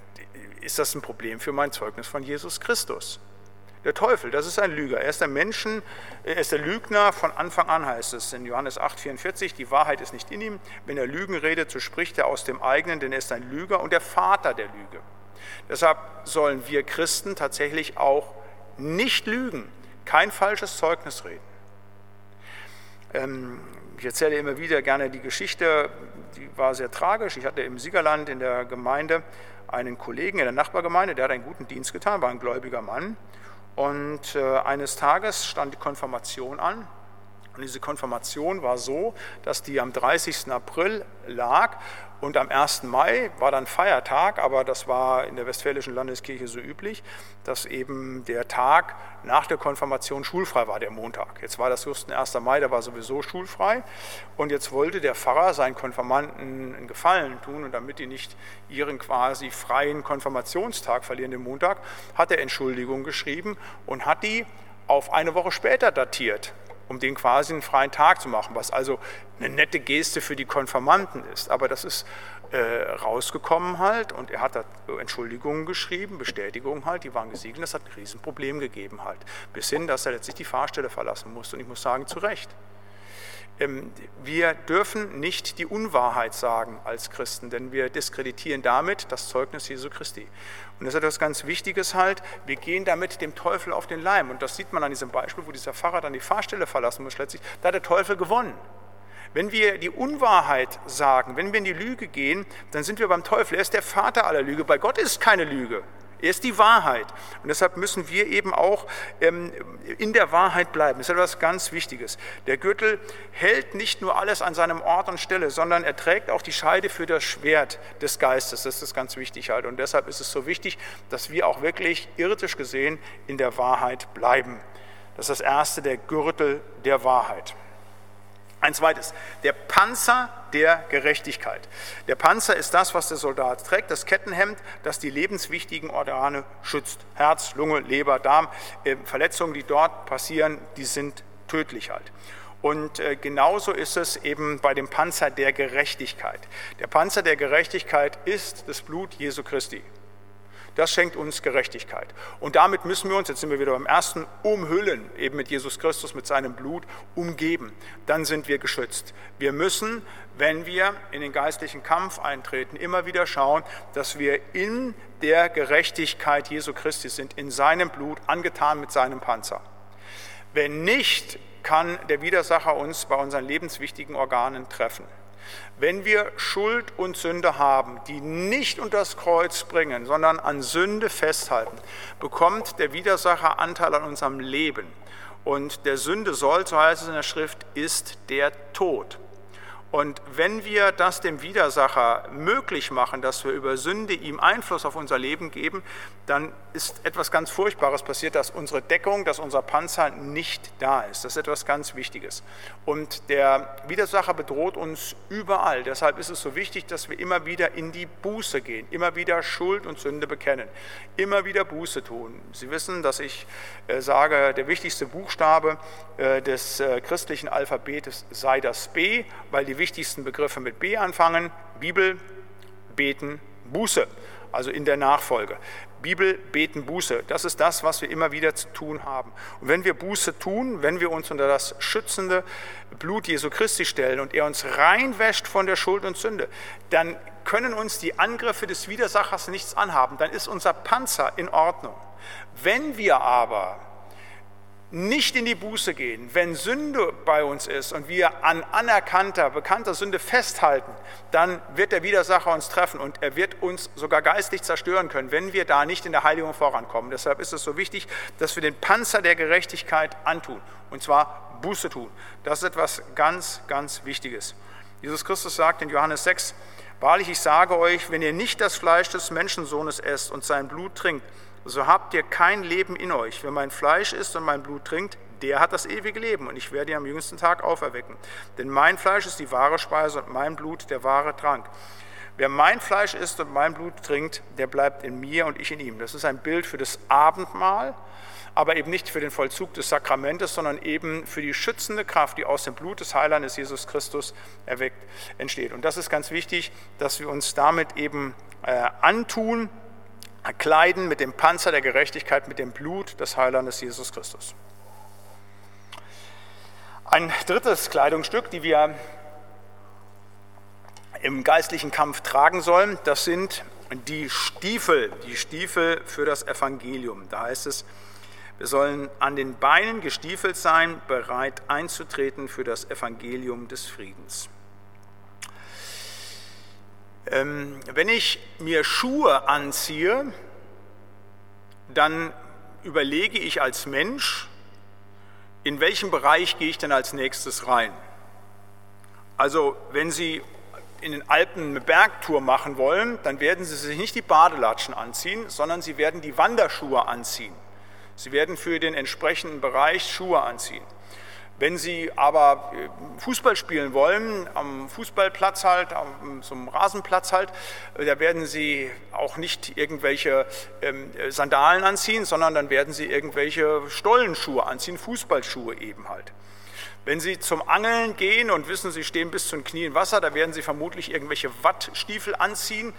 ist das ein Problem für mein Zeugnis von Jesus Christus. Der Teufel, das ist ein Lüger. Er ist der Menschen, er ist der Lügner von Anfang an, heißt es in Johannes 8,44. Die Wahrheit ist nicht in ihm. Wenn er Lügen redet, so spricht er aus dem eigenen, denn er ist ein Lüger und der Vater der Lüge. Deshalb sollen wir Christen tatsächlich auch nicht lügen, kein falsches Zeugnis reden. Ähm, ich erzähle immer wieder gerne die Geschichte, die war sehr tragisch. Ich hatte im Siegerland in der Gemeinde einen Kollegen in der Nachbargemeinde, der hat einen guten Dienst getan, war ein gläubiger Mann. Und äh, eines Tages stand die Konfirmation an. Und diese Konfirmation war so, dass die am 30. April lag und am 1. Mai war dann Feiertag, aber das war in der Westfälischen Landeskirche so üblich, dass eben der Tag nach der Konfirmation schulfrei war, der Montag. Jetzt war das just ein 1. Mai, der war sowieso schulfrei. Und jetzt wollte der Pfarrer seinen Konfirmanten einen Gefallen tun und damit die nicht ihren quasi freien Konfirmationstag verlieren, den Montag, hat er Entschuldigung geschrieben und hat die auf eine Woche später datiert um den quasi einen freien Tag zu machen, was also eine nette Geste für die Konfirmanden ist. Aber das ist äh, rausgekommen halt und er hat da Entschuldigungen geschrieben, Bestätigungen halt, die waren gesiegelt. Das hat ein Riesenproblem gegeben halt, bis hin, dass er letztlich die Fahrstelle verlassen musste. Und ich muss sagen, zu Recht. Ähm, wir dürfen nicht die Unwahrheit sagen als Christen, denn wir diskreditieren damit das Zeugnis Jesu Christi. Und das ist etwas ganz Wichtiges halt, wir gehen damit dem Teufel auf den Leim. Und das sieht man an diesem Beispiel, wo dieser Pfarrer dann die Fahrstelle verlassen muss letztlich. Da hat der Teufel gewonnen. Wenn wir die Unwahrheit sagen, wenn wir in die Lüge gehen, dann sind wir beim Teufel. Er ist der Vater aller Lüge. Bei Gott ist keine Lüge. Er ist die Wahrheit. Und deshalb müssen wir eben auch ähm, in der Wahrheit bleiben. Das ist etwas ganz Wichtiges. Der Gürtel hält nicht nur alles an seinem Ort und Stelle, sondern er trägt auch die Scheide für das Schwert des Geistes. Das ist ganz wichtig halt. Und deshalb ist es so wichtig, dass wir auch wirklich irdisch gesehen in der Wahrheit bleiben. Das ist das erste, der Gürtel der Wahrheit. Ein zweites, der Panzer der Gerechtigkeit. Der Panzer ist das, was der Soldat trägt, das Kettenhemd, das die lebenswichtigen Organe schützt. Herz, Lunge, Leber, Darm. Äh, Verletzungen, die dort passieren, die sind tödlich halt. Und äh, genauso ist es eben bei dem Panzer der Gerechtigkeit. Der Panzer der Gerechtigkeit ist das Blut Jesu Christi. Das schenkt uns Gerechtigkeit. Und damit müssen wir uns, jetzt sind wir wieder beim ersten, umhüllen, eben mit Jesus Christus, mit seinem Blut umgeben. Dann sind wir geschützt. Wir müssen, wenn wir in den geistlichen Kampf eintreten, immer wieder schauen, dass wir in der Gerechtigkeit Jesu Christi sind, in seinem Blut, angetan mit seinem Panzer. Wenn nicht, kann der Widersacher uns bei unseren lebenswichtigen Organen treffen. Wenn wir Schuld und Sünde haben, die nicht unter das Kreuz bringen, sondern an Sünde festhalten, bekommt der Widersacher Anteil an unserem Leben. Und der Sünde soll, so heißt es in der Schrift, ist der Tod. Und wenn wir das dem Widersacher möglich machen, dass wir über Sünde ihm Einfluss auf unser Leben geben, dann ist etwas ganz Furchtbares passiert, dass unsere Deckung, dass unser Panzer nicht da ist. Das ist etwas ganz Wichtiges. Und der Widersacher bedroht uns überall. Deshalb ist es so wichtig, dass wir immer wieder in die Buße gehen, immer wieder Schuld und Sünde bekennen, immer wieder Buße tun. Sie wissen, dass ich äh, sage, der wichtigste Buchstabe äh, des äh, christlichen Alphabetes sei das B, weil die wichtigsten Begriffe mit B anfangen, Bibel, Beten, Buße, also in der Nachfolge. Bibel, Beten, Buße, das ist das, was wir immer wieder zu tun haben. Und wenn wir Buße tun, wenn wir uns unter das schützende Blut Jesu Christi stellen und er uns reinwäscht von der Schuld und Sünde, dann können uns die Angriffe des Widersachers nichts anhaben, dann ist unser Panzer in Ordnung. Wenn wir aber nicht in die Buße gehen, wenn Sünde bei uns ist und wir an anerkannter, bekannter Sünde festhalten, dann wird der Widersacher uns treffen und er wird uns sogar geistig zerstören können, wenn wir da nicht in der Heiligung vorankommen. Deshalb ist es so wichtig, dass wir den Panzer der Gerechtigkeit antun und zwar Buße tun. Das ist etwas ganz, ganz Wichtiges. Jesus Christus sagt in Johannes 6, Wahrlich, ich sage euch, wenn ihr nicht das Fleisch des Menschensohnes esst und sein Blut trinkt, so habt ihr kein Leben in euch. Wer mein Fleisch isst und mein Blut trinkt, der hat das ewige Leben und ich werde ihn am jüngsten Tag auferwecken. Denn mein Fleisch ist die wahre Speise und mein Blut der wahre Trank. Wer mein Fleisch isst und mein Blut trinkt, der bleibt in mir und ich in ihm. Das ist ein Bild für das Abendmahl, aber eben nicht für den Vollzug des Sakramentes, sondern eben für die schützende Kraft, die aus dem Blut des Heilandes Jesus Christus erweckt entsteht. Und das ist ganz wichtig, dass wir uns damit eben äh, antun, kleiden mit dem Panzer der Gerechtigkeit, mit dem Blut des Heilandes Jesus Christus. Ein drittes Kleidungsstück, die wir im geistlichen Kampf tragen sollen, das sind die Stiefel, die Stiefel für das Evangelium. Da heißt es, wir sollen an den Beinen gestiefelt sein, bereit einzutreten für das Evangelium des Friedens. Ähm, wenn ich mir Schuhe anziehe, dann überlege ich als Mensch, in welchem Bereich gehe ich denn als nächstes rein? Also wenn Sie in den Alpen eine Bergtour machen wollen, dann werden Sie sich nicht die Badelatschen anziehen, sondern Sie werden die Wanderschuhe anziehen. Sie werden für den entsprechenden Bereich Schuhe anziehen. Wenn Sie aber äh, Fußball spielen wollen, am Fußballplatz halt, am, zum Rasenplatz halt, äh, da werden Sie auch nicht irgendwelche ähm, Sandalen anziehen, sondern dann werden Sie irgendwelche Stollenschuhe anziehen, Fußballschuhe eben halt. Wenn Sie zum Angeln gehen und wissen, Sie stehen bis zum Knie im Wasser, da werden Sie vermutlich irgendwelche Wattstiefel anziehen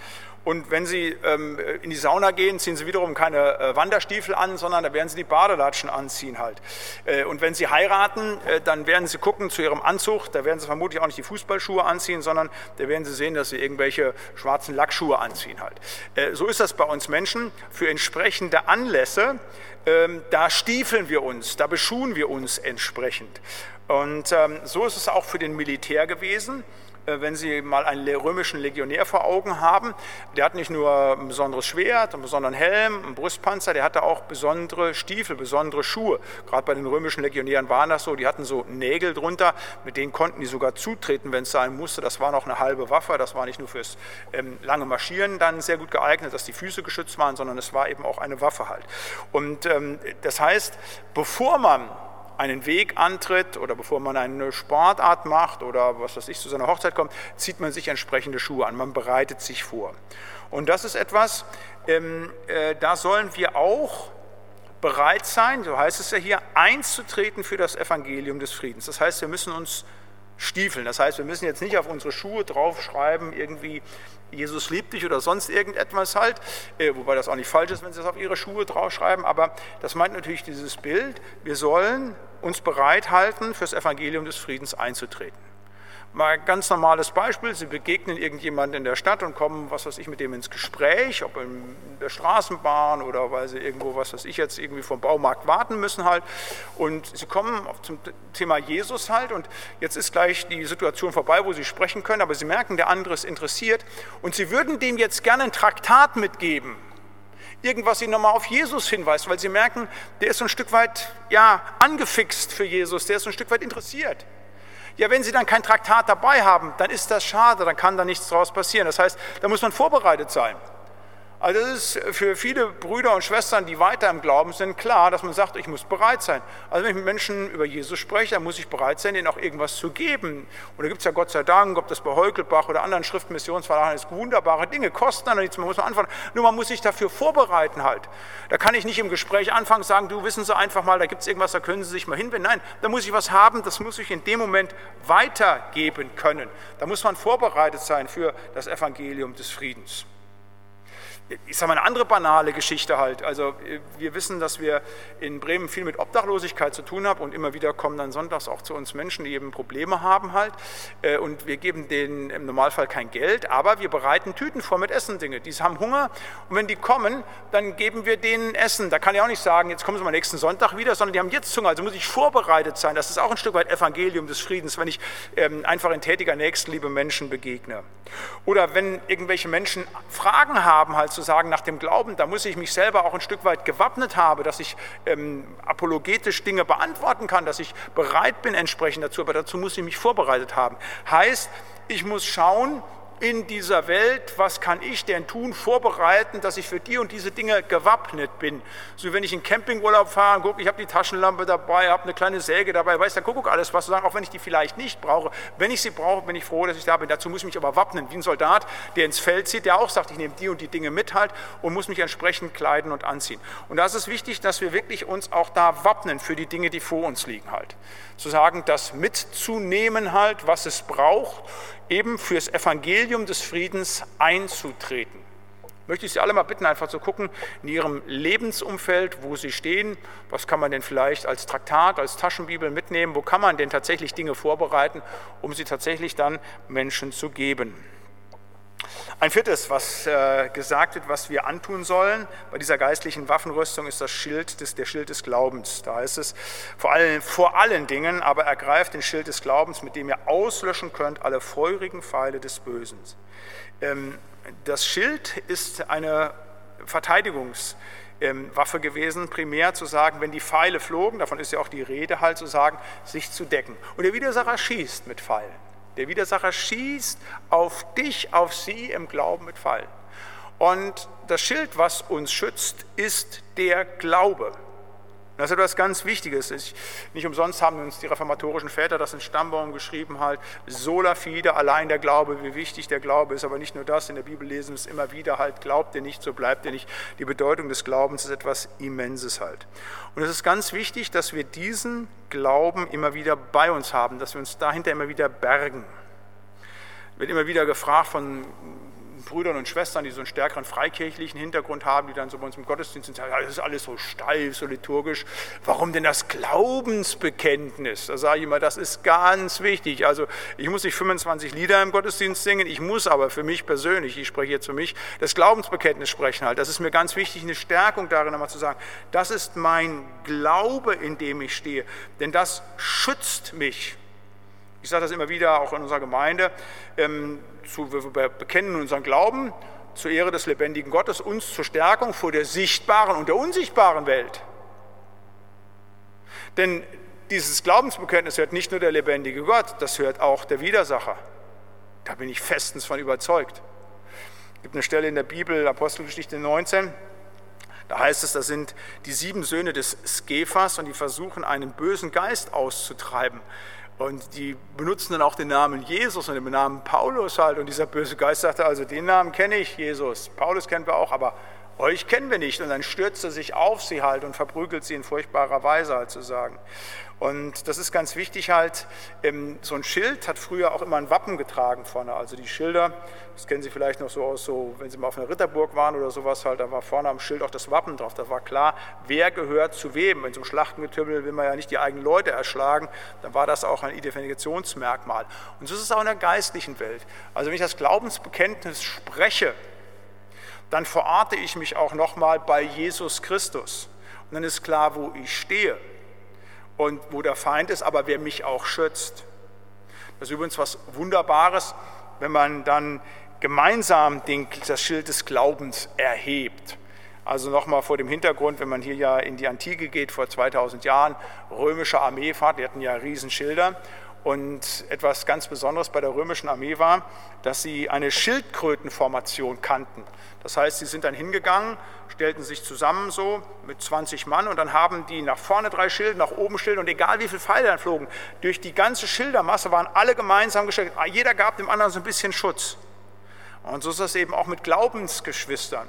Und wenn Sie ähm, in die Sauna gehen, ziehen Sie wiederum keine äh, Wanderstiefel an, sondern da werden Sie die Badelatschen anziehen halt. Äh, und wenn Sie heiraten, äh, dann werden Sie gucken zu Ihrem Anzug, da werden Sie vermutlich auch nicht die Fußballschuhe anziehen, sondern da werden Sie sehen, dass Sie irgendwelche schwarzen Lackschuhe anziehen halt. Äh, so ist das bei uns Menschen. Für entsprechende Anlässe, ähm, da stiefeln wir uns, da beschuhen wir uns entsprechend. Und ähm, so ist es auch für den Militär gewesen. Äh, wenn Sie mal einen römischen Legionär vor Augen haben, der hat nicht nur ein besonderes Schwert, einen besonderen Helm, einen Brustpanzer, der hatte auch besondere Stiefel, besondere Schuhe. Gerade bei den römischen Legionären waren das so, die hatten so Nägel drunter, mit denen konnten die sogar zutreten, wenn es sein musste. Das war noch eine halbe Waffe, das war nicht nur fürs ähm, lange Marschieren dann sehr gut geeignet, dass die Füße geschützt waren, sondern es war eben auch eine Waffe halt. Und ähm, das heißt, bevor man einen Weg antritt oder bevor man eine Sportart macht oder was weiß ich, zu seiner Hochzeit kommt, zieht man sich entsprechende Schuhe an. Man bereitet sich vor. Und das ist etwas, ähm, äh, da sollen wir auch bereit sein, so heißt es ja hier, einzutreten für das Evangelium des Friedens. Das heißt, wir müssen uns stiefeln. Das heißt, wir müssen jetzt nicht auf unsere Schuhe draufschreiben, irgendwie Jesus liebt dich oder sonst irgendetwas halt, äh, wobei das auch nicht falsch ist, wenn Sie es auf Ihre Schuhe draufschreiben, aber das meint natürlich dieses Bild, wir sollen uns bereithalten, fürs Evangelium des Friedens einzutreten. Mal ein ganz normales Beispiel, Sie begegnen irgendjemanden in der Stadt und kommen, was weiß ich, mit dem ins Gespräch, ob in der Straßenbahn oder weil Sie irgendwo, was weiß ich, jetzt irgendwie vom Baumarkt warten müssen halt. Und Sie kommen zum Thema Jesus halt. Und jetzt ist gleich die Situation vorbei, wo Sie sprechen können, aber Sie merken, der andere ist interessiert. Und Sie würden dem jetzt gerne ein Traktat mitgeben, irgendwas ihn nochmal auf Jesus hinweist, weil sie merken, der ist so ein Stück weit ja, angefixt für Jesus, der ist so ein Stück weit interessiert. Ja, wenn Sie dann kein Traktat dabei haben, dann ist das schade, dann kann da nichts draus passieren. Das heißt, da muss man vorbereitet sein. Also das ist für viele Brüder und Schwestern, die weiter im Glauben sind, klar, dass man sagt, ich muss bereit sein. Also wenn ich mit Menschen über Jesus spreche, dann muss ich bereit sein, ihnen auch irgendwas zu geben. Und da gibt es ja Gott sei Dank, ob das bei Heukelbach oder anderen Schriftmissionsverlagen ist, wunderbare Dinge, kosten dann nichts, man muss man anfangen. Nur man muss sich dafür vorbereiten halt. Da kann ich nicht im Gespräch anfangen, sagen, du wissen Sie einfach mal, da gibt es irgendwas, da können Sie sich mal hinwenden. Nein, da muss ich was haben, das muss ich in dem Moment weitergeben können. Da muss man vorbereitet sein für das Evangelium des Friedens ich sage mal, eine andere banale Geschichte halt. Also wir wissen, dass wir in Bremen viel mit Obdachlosigkeit zu tun haben und immer wieder kommen dann sonntags auch zu uns Menschen, die eben Probleme haben halt. Äh, und wir geben denen im Normalfall kein Geld, aber wir bereiten Tüten vor mit Essen Dinge. Die haben Hunger und wenn die kommen, dann geben wir denen Essen. Da kann ich auch nicht sagen, jetzt kommen sie mal nächsten Sonntag wieder, sondern die haben jetzt Hunger. Also muss ich vorbereitet sein. Das ist auch ein Stück weit Evangelium des Friedens, wenn ich ähm, einfach in tätiger Nächstenliebe Menschen begegne. Oder wenn irgendwelche Menschen Fragen haben halt zu sagen nach dem Glauben, da muss ich mich selber auch ein Stück weit gewappnet haben, dass ich ähm, apologetisch Dinge beantworten kann, dass ich bereit bin entsprechend dazu, aber dazu muss ich mich vorbereitet haben. Heißt, ich muss schauen, in dieser Welt, was kann ich denn tun, vorbereiten, dass ich für die und diese Dinge gewappnet bin. So wenn ich in Campingurlaub fahre, gucke, ich habe die Taschenlampe dabei, habe eine kleine Säge dabei, weiß der Kuckuck alles was, sagen, auch wenn ich die vielleicht nicht brauche. Wenn ich sie brauche, bin ich froh, dass ich da bin. Dazu muss ich mich aber wappnen, wie ein Soldat, der ins Feld zieht, der auch sagt, ich nehme die und die Dinge mit halt und muss mich entsprechend kleiden und anziehen. Und da ist es wichtig, dass wir wirklich uns auch da wappnen für die Dinge, die vor uns liegen halt. Zu sagen, das mitzunehmen halt, was es braucht, eben fürs Evangelium des Friedens einzutreten. Möchte ich Sie alle mal bitten, einfach zu gucken in Ihrem Lebensumfeld, wo Sie stehen. Was kann man denn vielleicht als Traktat, als Taschenbibel mitnehmen? Wo kann man denn tatsächlich Dinge vorbereiten, um sie tatsächlich dann Menschen zu geben? Ein viertes, was äh, gesagt wird, was wir antun sollen bei dieser geistlichen Waffenrüstung, ist das Schild des, der Schild des Glaubens. Da heißt es vor allen, vor allen Dingen, aber ergreift den Schild des Glaubens, mit dem ihr auslöschen könnt alle feurigen Pfeile des Bösen. Ähm, das Schild ist eine Verteidigungswaffe gewesen, primär zu sagen, wenn die Pfeile flogen, davon ist ja auch die Rede halt zu sagen, sich zu decken. Und der Widersacher schießt mit Pfeilen. Der Widersacher schießt auf dich, auf sie im Glauben mit Fallen. Und das Schild, was uns schützt, ist der Glaube. Das ist etwas ganz Wichtiges. Ich, nicht umsonst haben uns die reformatorischen Väter das in Stammbaum geschrieben, halt sola fide, allein der Glaube, wie wichtig der Glaube ist. Aber nicht nur das, in der Bibel lesen wir es immer wieder halt, glaubt ihr nicht, so bleibt ihr nicht. Die Bedeutung des Glaubens ist etwas Immenses halt. Und es ist ganz wichtig, dass wir diesen Glauben immer wieder bei uns haben, dass wir uns dahinter immer wieder bergen. Wird immer wieder gefragt von Brüdern und Schwestern, die so einen stärkeren freikirchlichen Hintergrund haben, die dann so bei uns im Gottesdienst sind, sagen, das ist alles so steif, so liturgisch. Warum denn das Glaubensbekenntnis? Da sage ich immer, das ist ganz wichtig. Also ich muss nicht 25 Lieder im Gottesdienst singen, ich muss aber für mich persönlich, ich spreche jetzt für mich, das Glaubensbekenntnis sprechen halt. Das ist mir ganz wichtig, eine Stärkung darin, einmal zu sagen, das ist mein Glaube, in dem ich stehe. Denn das schützt mich. Ich sage das immer wieder auch in unserer Gemeinde. Ähm, zu, wir bekennen unseren Glauben zur Ehre des lebendigen Gottes, uns zur Stärkung vor der sichtbaren und der unsichtbaren Welt. Denn dieses Glaubensbekenntnis hört nicht nur der lebendige Gott, das hört auch der Widersacher. Da bin ich festens von überzeugt. Es gibt eine Stelle in der Bibel, Apostelgeschichte 19, da heißt es, das sind die sieben Söhne des Skephas und die versuchen, einen bösen Geist auszutreiben. Und die benutzen dann auch den Namen Jesus und den Namen Paulus halt. Und dieser böse Geist sagte, also den Namen kenne ich, Jesus. Paulus kennen wir auch, aber euch kennen wir nicht. Und dann stürzt er sich auf sie halt und verprügelt sie in furchtbarer Weise halt zu sagen. Und das ist ganz wichtig halt, ähm, so ein Schild hat früher auch immer ein Wappen getragen vorne. Also die Schilder, das kennen Sie vielleicht noch so aus, so, wenn Sie mal auf einer Ritterburg waren oder sowas halt, da war vorne am Schild auch das Wappen drauf. Da war klar, wer gehört zu wem. In so einem Schlachtengetümmel will man ja nicht die eigenen Leute erschlagen, dann war das auch ein Identifikationsmerkmal. Und so ist es auch in der geistlichen Welt. Also wenn ich das Glaubensbekenntnis spreche, dann verorte ich mich auch nochmal bei Jesus Christus. Und dann ist klar, wo ich stehe und wo der Feind ist, aber wer mich auch schützt. Das ist übrigens was Wunderbares, wenn man dann gemeinsam den, das Schild des Glaubens erhebt. Also nochmal vor dem Hintergrund, wenn man hier ja in die Antike geht, vor 2000 Jahren, römische Armeefahrt, die hatten ja Riesenschilder und etwas ganz Besonderes bei der römischen Armee war, dass sie eine Schildkrötenformation kannten. Das heißt, sie sind dann hingegangen, stellten sich zusammen so mit 20 Mann und dann haben die nach vorne drei Schilde, nach oben Schilde und egal wie viele Pfeile dann flogen, durch die ganze Schildermasse waren alle gemeinsam gestellt. Jeder gab dem anderen so ein bisschen Schutz. Und so ist das eben auch mit Glaubensgeschwistern.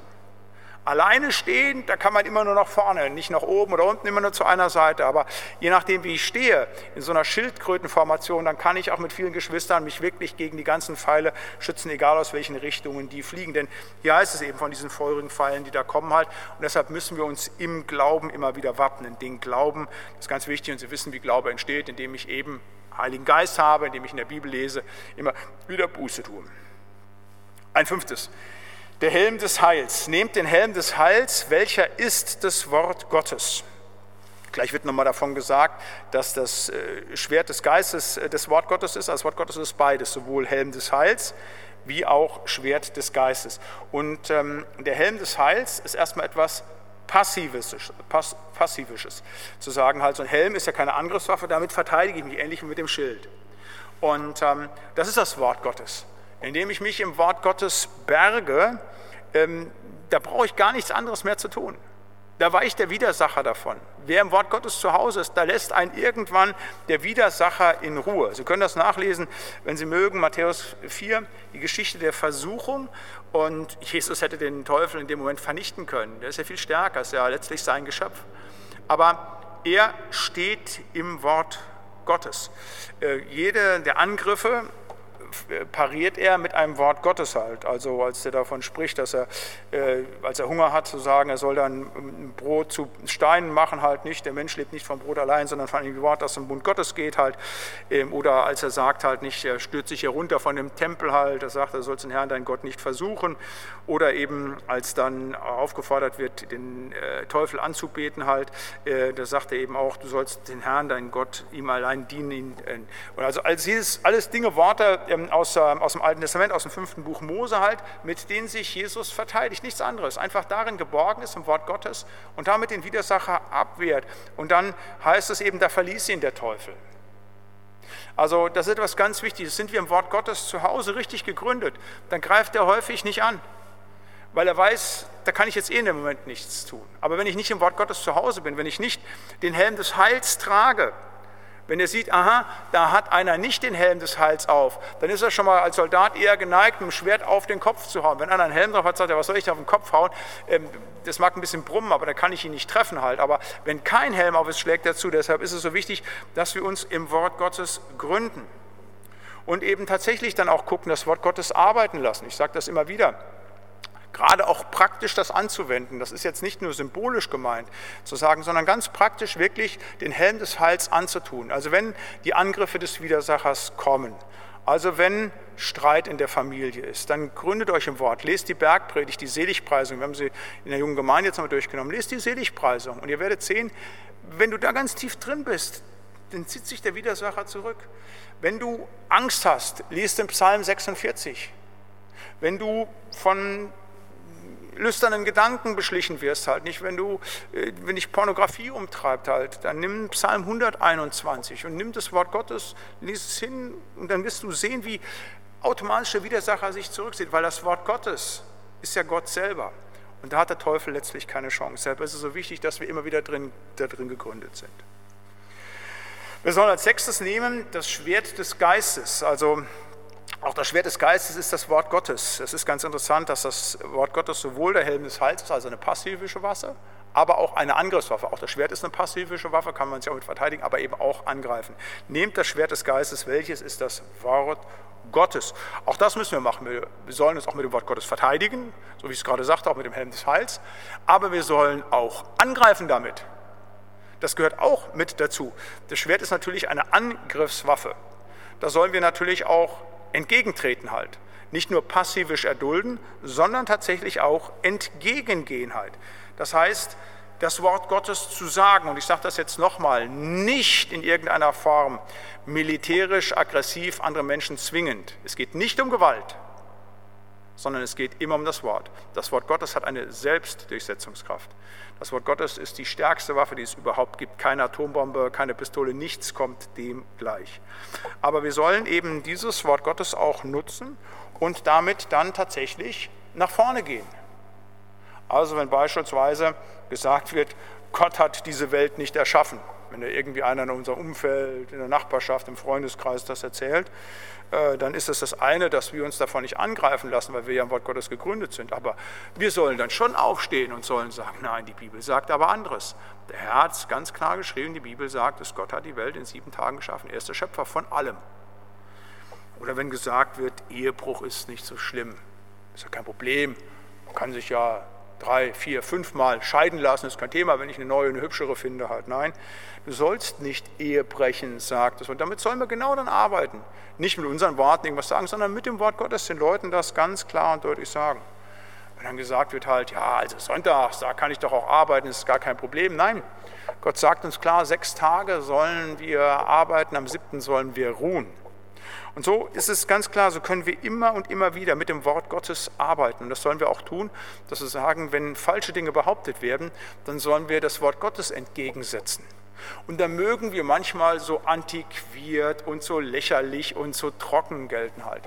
Alleine stehen, da kann man immer nur nach vorne, nicht nach oben oder unten, immer nur zu einer Seite. Aber je nachdem, wie ich stehe, in so einer Schildkrötenformation, dann kann ich auch mit vielen Geschwistern mich wirklich gegen die ganzen Pfeile schützen, egal aus welchen Richtungen die fliegen. Denn hier heißt es eben von diesen feurigen Pfeilen, die da kommen halt. Und deshalb müssen wir uns im Glauben immer wieder wappnen. Den Glauben, das ist ganz wichtig und Sie wissen, wie Glaube entsteht, indem ich eben Heiligen Geist habe, indem ich in der Bibel lese, immer wieder Buße tue. Ein fünftes. Der Helm des Heils. Nehmt den Helm des Heils, welcher ist das Wort Gottes. Gleich wird nochmal davon gesagt, dass das äh, Schwert des Geistes äh, das Wort Gottes ist. Das Wort Gottes ist beides, sowohl Helm des Heils wie auch Schwert des Geistes. Und ähm, der Helm des Heils ist erstmal etwas Passives, Pass, Passivisches. Zu sagen, halt, so ein Helm ist ja keine Angriffswaffe, damit verteidige ich mich ähnlich wie mit dem Schild. Und ähm, das ist das Wort Gottes indem ich mich im Wort Gottes berge, ähm, da brauche ich gar nichts anderes mehr zu tun. Da weicht der Widersacher davon. Wer im Wort Gottes zu Hause ist, da lässt einen irgendwann der Widersacher in Ruhe. Sie können das nachlesen, wenn Sie mögen, Matthäus 4, die Geschichte der Versuchung. Und Jesus hätte den Teufel in dem Moment vernichten können. Der ist ja viel stärker, ist ja letztlich sein Geschöpf. Aber er steht im Wort Gottes. Äh, jede der Angriffe pariert er mit einem Wort Gottes halt. Also als er davon spricht, dass er, äh, als er Hunger hat, zu sagen, er soll dann Brot zu Steinen machen halt nicht. Der Mensch lebt nicht vom Brot allein, sondern von dem Wort, das im Bund Gottes geht halt. Ähm, oder als er sagt halt nicht, er stürzt sich herunter von dem Tempel halt, er sagt, er soll den Herrn, deinen Gott, nicht versuchen. Oder eben als dann aufgefordert wird, den äh, Teufel anzubeten halt, äh, da sagt er eben auch, du sollst den Herrn, deinen Gott, ihm allein dienen. Ihn, und also alles, alles Dinge, Worte, aus, aus dem Alten Testament, aus dem fünften Buch Mose halt, mit denen sich Jesus verteidigt. Nichts anderes. Einfach darin geborgen ist im Wort Gottes und damit den Widersacher abwehrt. Und dann heißt es eben, da verließ ihn der Teufel. Also das ist etwas ganz Wichtiges. Sind wir im Wort Gottes zu Hause richtig gegründet, dann greift er häufig nicht an, weil er weiß, da kann ich jetzt eh in dem Moment nichts tun. Aber wenn ich nicht im Wort Gottes zu Hause bin, wenn ich nicht den Helm des Heils trage, wenn er sieht, aha, da hat einer nicht den Helm des Heils auf, dann ist er schon mal als Soldat eher geneigt, mit dem Schwert auf den Kopf zu hauen. Wenn einer einen Helm drauf hat, sagt er, was soll ich da auf den Kopf hauen? Ähm, das mag ein bisschen brummen, aber da kann ich ihn nicht treffen halt. Aber wenn kein Helm auf ist, schlägt er zu. Deshalb ist es so wichtig, dass wir uns im Wort Gottes gründen. und eben tatsächlich dann auch gucken, das Wort Gottes arbeiten lassen. Ich sage das immer wieder gerade auch praktisch das anzuwenden. Das ist jetzt nicht nur symbolisch gemeint zu sagen, sondern ganz praktisch wirklich den Helm des Heils anzutun. Also wenn die Angriffe des Widersachers kommen, also wenn Streit in der Familie ist, dann gründet euch im Wort, lest die Bergpredigt, die Seligpreisung, wir haben sie in der jungen Gemeinde jetzt nochmal durchgenommen, lest die Seligpreisung und ihr werdet sehen, wenn du da ganz tief drin bist, dann zieht sich der Widersacher zurück. Wenn du Angst hast, liest den Psalm 46. Wenn du von lüsternen Gedanken beschlichen wirst, halt nicht, wenn du, äh, wenn dich Pornografie umtreibt halt, dann nimm Psalm 121 und nimm das Wort Gottes, lies es hin und dann wirst du sehen, wie automatisch der Widersacher sich zurückzieht, weil das Wort Gottes ist ja Gott selber. Und da hat der Teufel letztlich keine Chance. Deshalb ist es so wichtig, dass wir immer wieder drin, da drin gegründet sind. Wir sollen als sechstes nehmen das Schwert des Geistes. Also auch das Schwert des Geistes ist das Wort Gottes. Es ist ganz interessant, dass das Wort Gottes sowohl der Helm des Heils ist, also eine passivische Waffe, aber auch eine Angriffswaffe. Auch das Schwert ist eine passivische Waffe, kann man sich auch mit verteidigen, aber eben auch angreifen. Nehmt das Schwert des Geistes, welches ist das Wort Gottes. Auch das müssen wir machen. Wir sollen uns auch mit dem Wort Gottes verteidigen, so wie ich es gerade sagte, auch mit dem Helm des Heils. Aber wir sollen auch angreifen damit. Das gehört auch mit dazu. Das Schwert ist natürlich eine Angriffswaffe. Da sollen wir natürlich auch entgegentreten halt. Nicht nur passivisch erdulden, sondern tatsächlich auch entgegengehen halt. Das heißt, das Wort Gottes zu sagen, und ich sage das jetzt nochmal, nicht in irgendeiner Form militärisch, aggressiv andere Menschen zwingend. Es geht nicht um Gewalt, sondern es geht immer um das Wort. Das Wort Gottes hat eine Selbstdurchsetzungskraft. Das Wort Gottes ist die stärkste Waffe, die es überhaupt gibt. Keine Atombombe, keine Pistole, nichts kommt dem gleich. Aber wir sollen eben dieses Wort Gottes auch nutzen und damit dann tatsächlich nach vorne gehen. Also wenn beispielsweise gesagt wird, Gott hat diese Welt nicht erschaffen, wenn da irgendwie einer in unserem Umfeld, in der Nachbarschaft, im Freundeskreis das erzählt, äh, dann ist es das eine, dass wir uns davon nicht angreifen lassen, weil wir ja im Wort Gottes gegründet sind. Aber wir sollen dann schon aufstehen und sollen sagen, nein, die Bibel sagt aber anderes. Der Herr hat es ganz klar geschrieben, die Bibel sagt, dass Gott hat die Welt in sieben Tagen geschaffen. Er ist der Schöpfer von allem. Oder wenn gesagt wird, Ehebruch ist nicht so schlimm, ist ja kein Problem, man kann sich ja drei, vier, fünf Mal scheiden lassen, ist kein Thema, wenn ich eine neue, eine hübschere finde halt. Nein, du sollst nicht Ehe brechen, sagt es. Und damit sollen wir genau dann arbeiten. Nicht mit unseren Worten irgendwas sagen, sondern mit dem Wort Gottes den Leuten das ganz klar und deutlich sagen. Wenn dann gesagt wird halt, ja, also Sonntags, da kann ich doch auch arbeiten, ist gar kein Problem. Nein, Gott sagt uns klar, sechs Tage sollen wir arbeiten, am siebten sollen wir ruhen. Und so ist es ganz klar, so können wir immer und immer wieder mit dem Wort Gottes arbeiten. Und das sollen wir auch tun, dass wir sagen, wenn falsche Dinge behauptet werden, dann sollen wir das Wort Gottes entgegensetzen. Und da mögen wir manchmal so antiquiert und so lächerlich und so trocken gelten halt.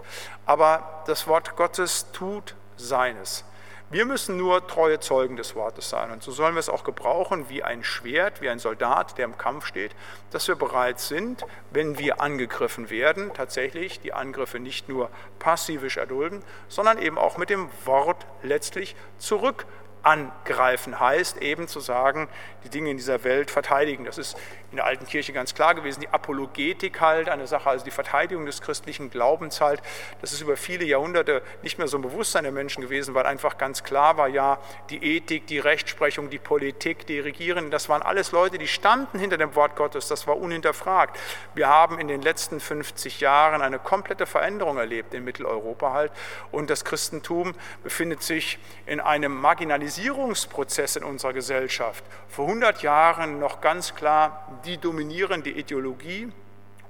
Aber das Wort Gottes tut seines. Wir müssen nur treue Zeugen des Wortes sein. Und so sollen wir es auch gebrauchen wie ein Schwert, wie ein Soldat, der im Kampf steht, dass wir bereit sind, wenn wir angegriffen werden, tatsächlich die Angriffe nicht nur passivisch erdulden, sondern eben auch mit dem Wort letztlich zurück angreifen heißt eben zu sagen, die Dinge in dieser Welt verteidigen. Das ist in der alten Kirche ganz klar gewesen. Die Apologetik halt, eine Sache, also die Verteidigung des christlichen Glaubens halt, das ist über viele Jahrhunderte nicht mehr so ein Bewusstsein der Menschen gewesen, weil einfach ganz klar war, ja, die Ethik, die Rechtsprechung, die Politik, die Regierenden, das waren alles Leute, die standen hinter dem Wort Gottes, das war unhinterfragt. Wir haben in den letzten 50 Jahren eine komplette Veränderung erlebt in Mitteleuropa halt und das Christentum befindet sich in einem Marginalisierungsprozess in unserer Gesellschaft. Vor 100 Jahren noch ganz klar die dominierende Ideologie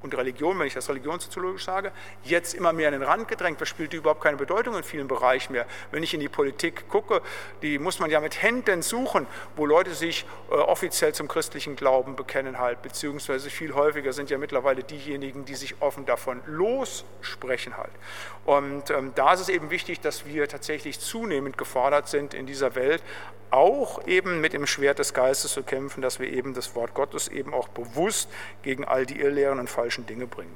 und Religion, wenn ich das religionssoziologisch sage, jetzt immer mehr an den Rand gedrängt. Das spielt überhaupt keine Bedeutung in vielen Bereichen mehr. Wenn ich in die Politik gucke, die muss man ja mit Händen suchen, wo Leute sich äh, offiziell zum christlichen Glauben bekennen halt, beziehungsweise viel häufiger sind ja mittlerweile diejenigen, die sich offen davon lossprechen halt. Und ähm, da ist es eben wichtig, dass wir tatsächlich zunehmend gefordert sind in dieser Welt, auch eben mit dem Schwert des Geistes zu kämpfen, dass wir eben das Wort Gottes eben auch bewusst gegen all die Irrlehren und falschen Dinge bringen.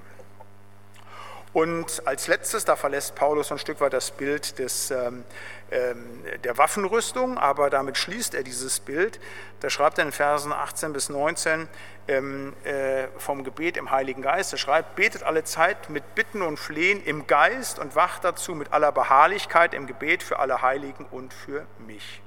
Und als letztes, da verlässt Paulus ein Stück weit das Bild des, ähm, ähm, der Waffenrüstung, aber damit schließt er dieses Bild. Da schreibt er in Versen 18 bis 19 ähm, äh, vom Gebet im Heiligen Geist. Er schreibt, betet alle Zeit mit Bitten und Flehen im Geist und wacht dazu mit aller Beharrlichkeit im Gebet für alle Heiligen und für mich.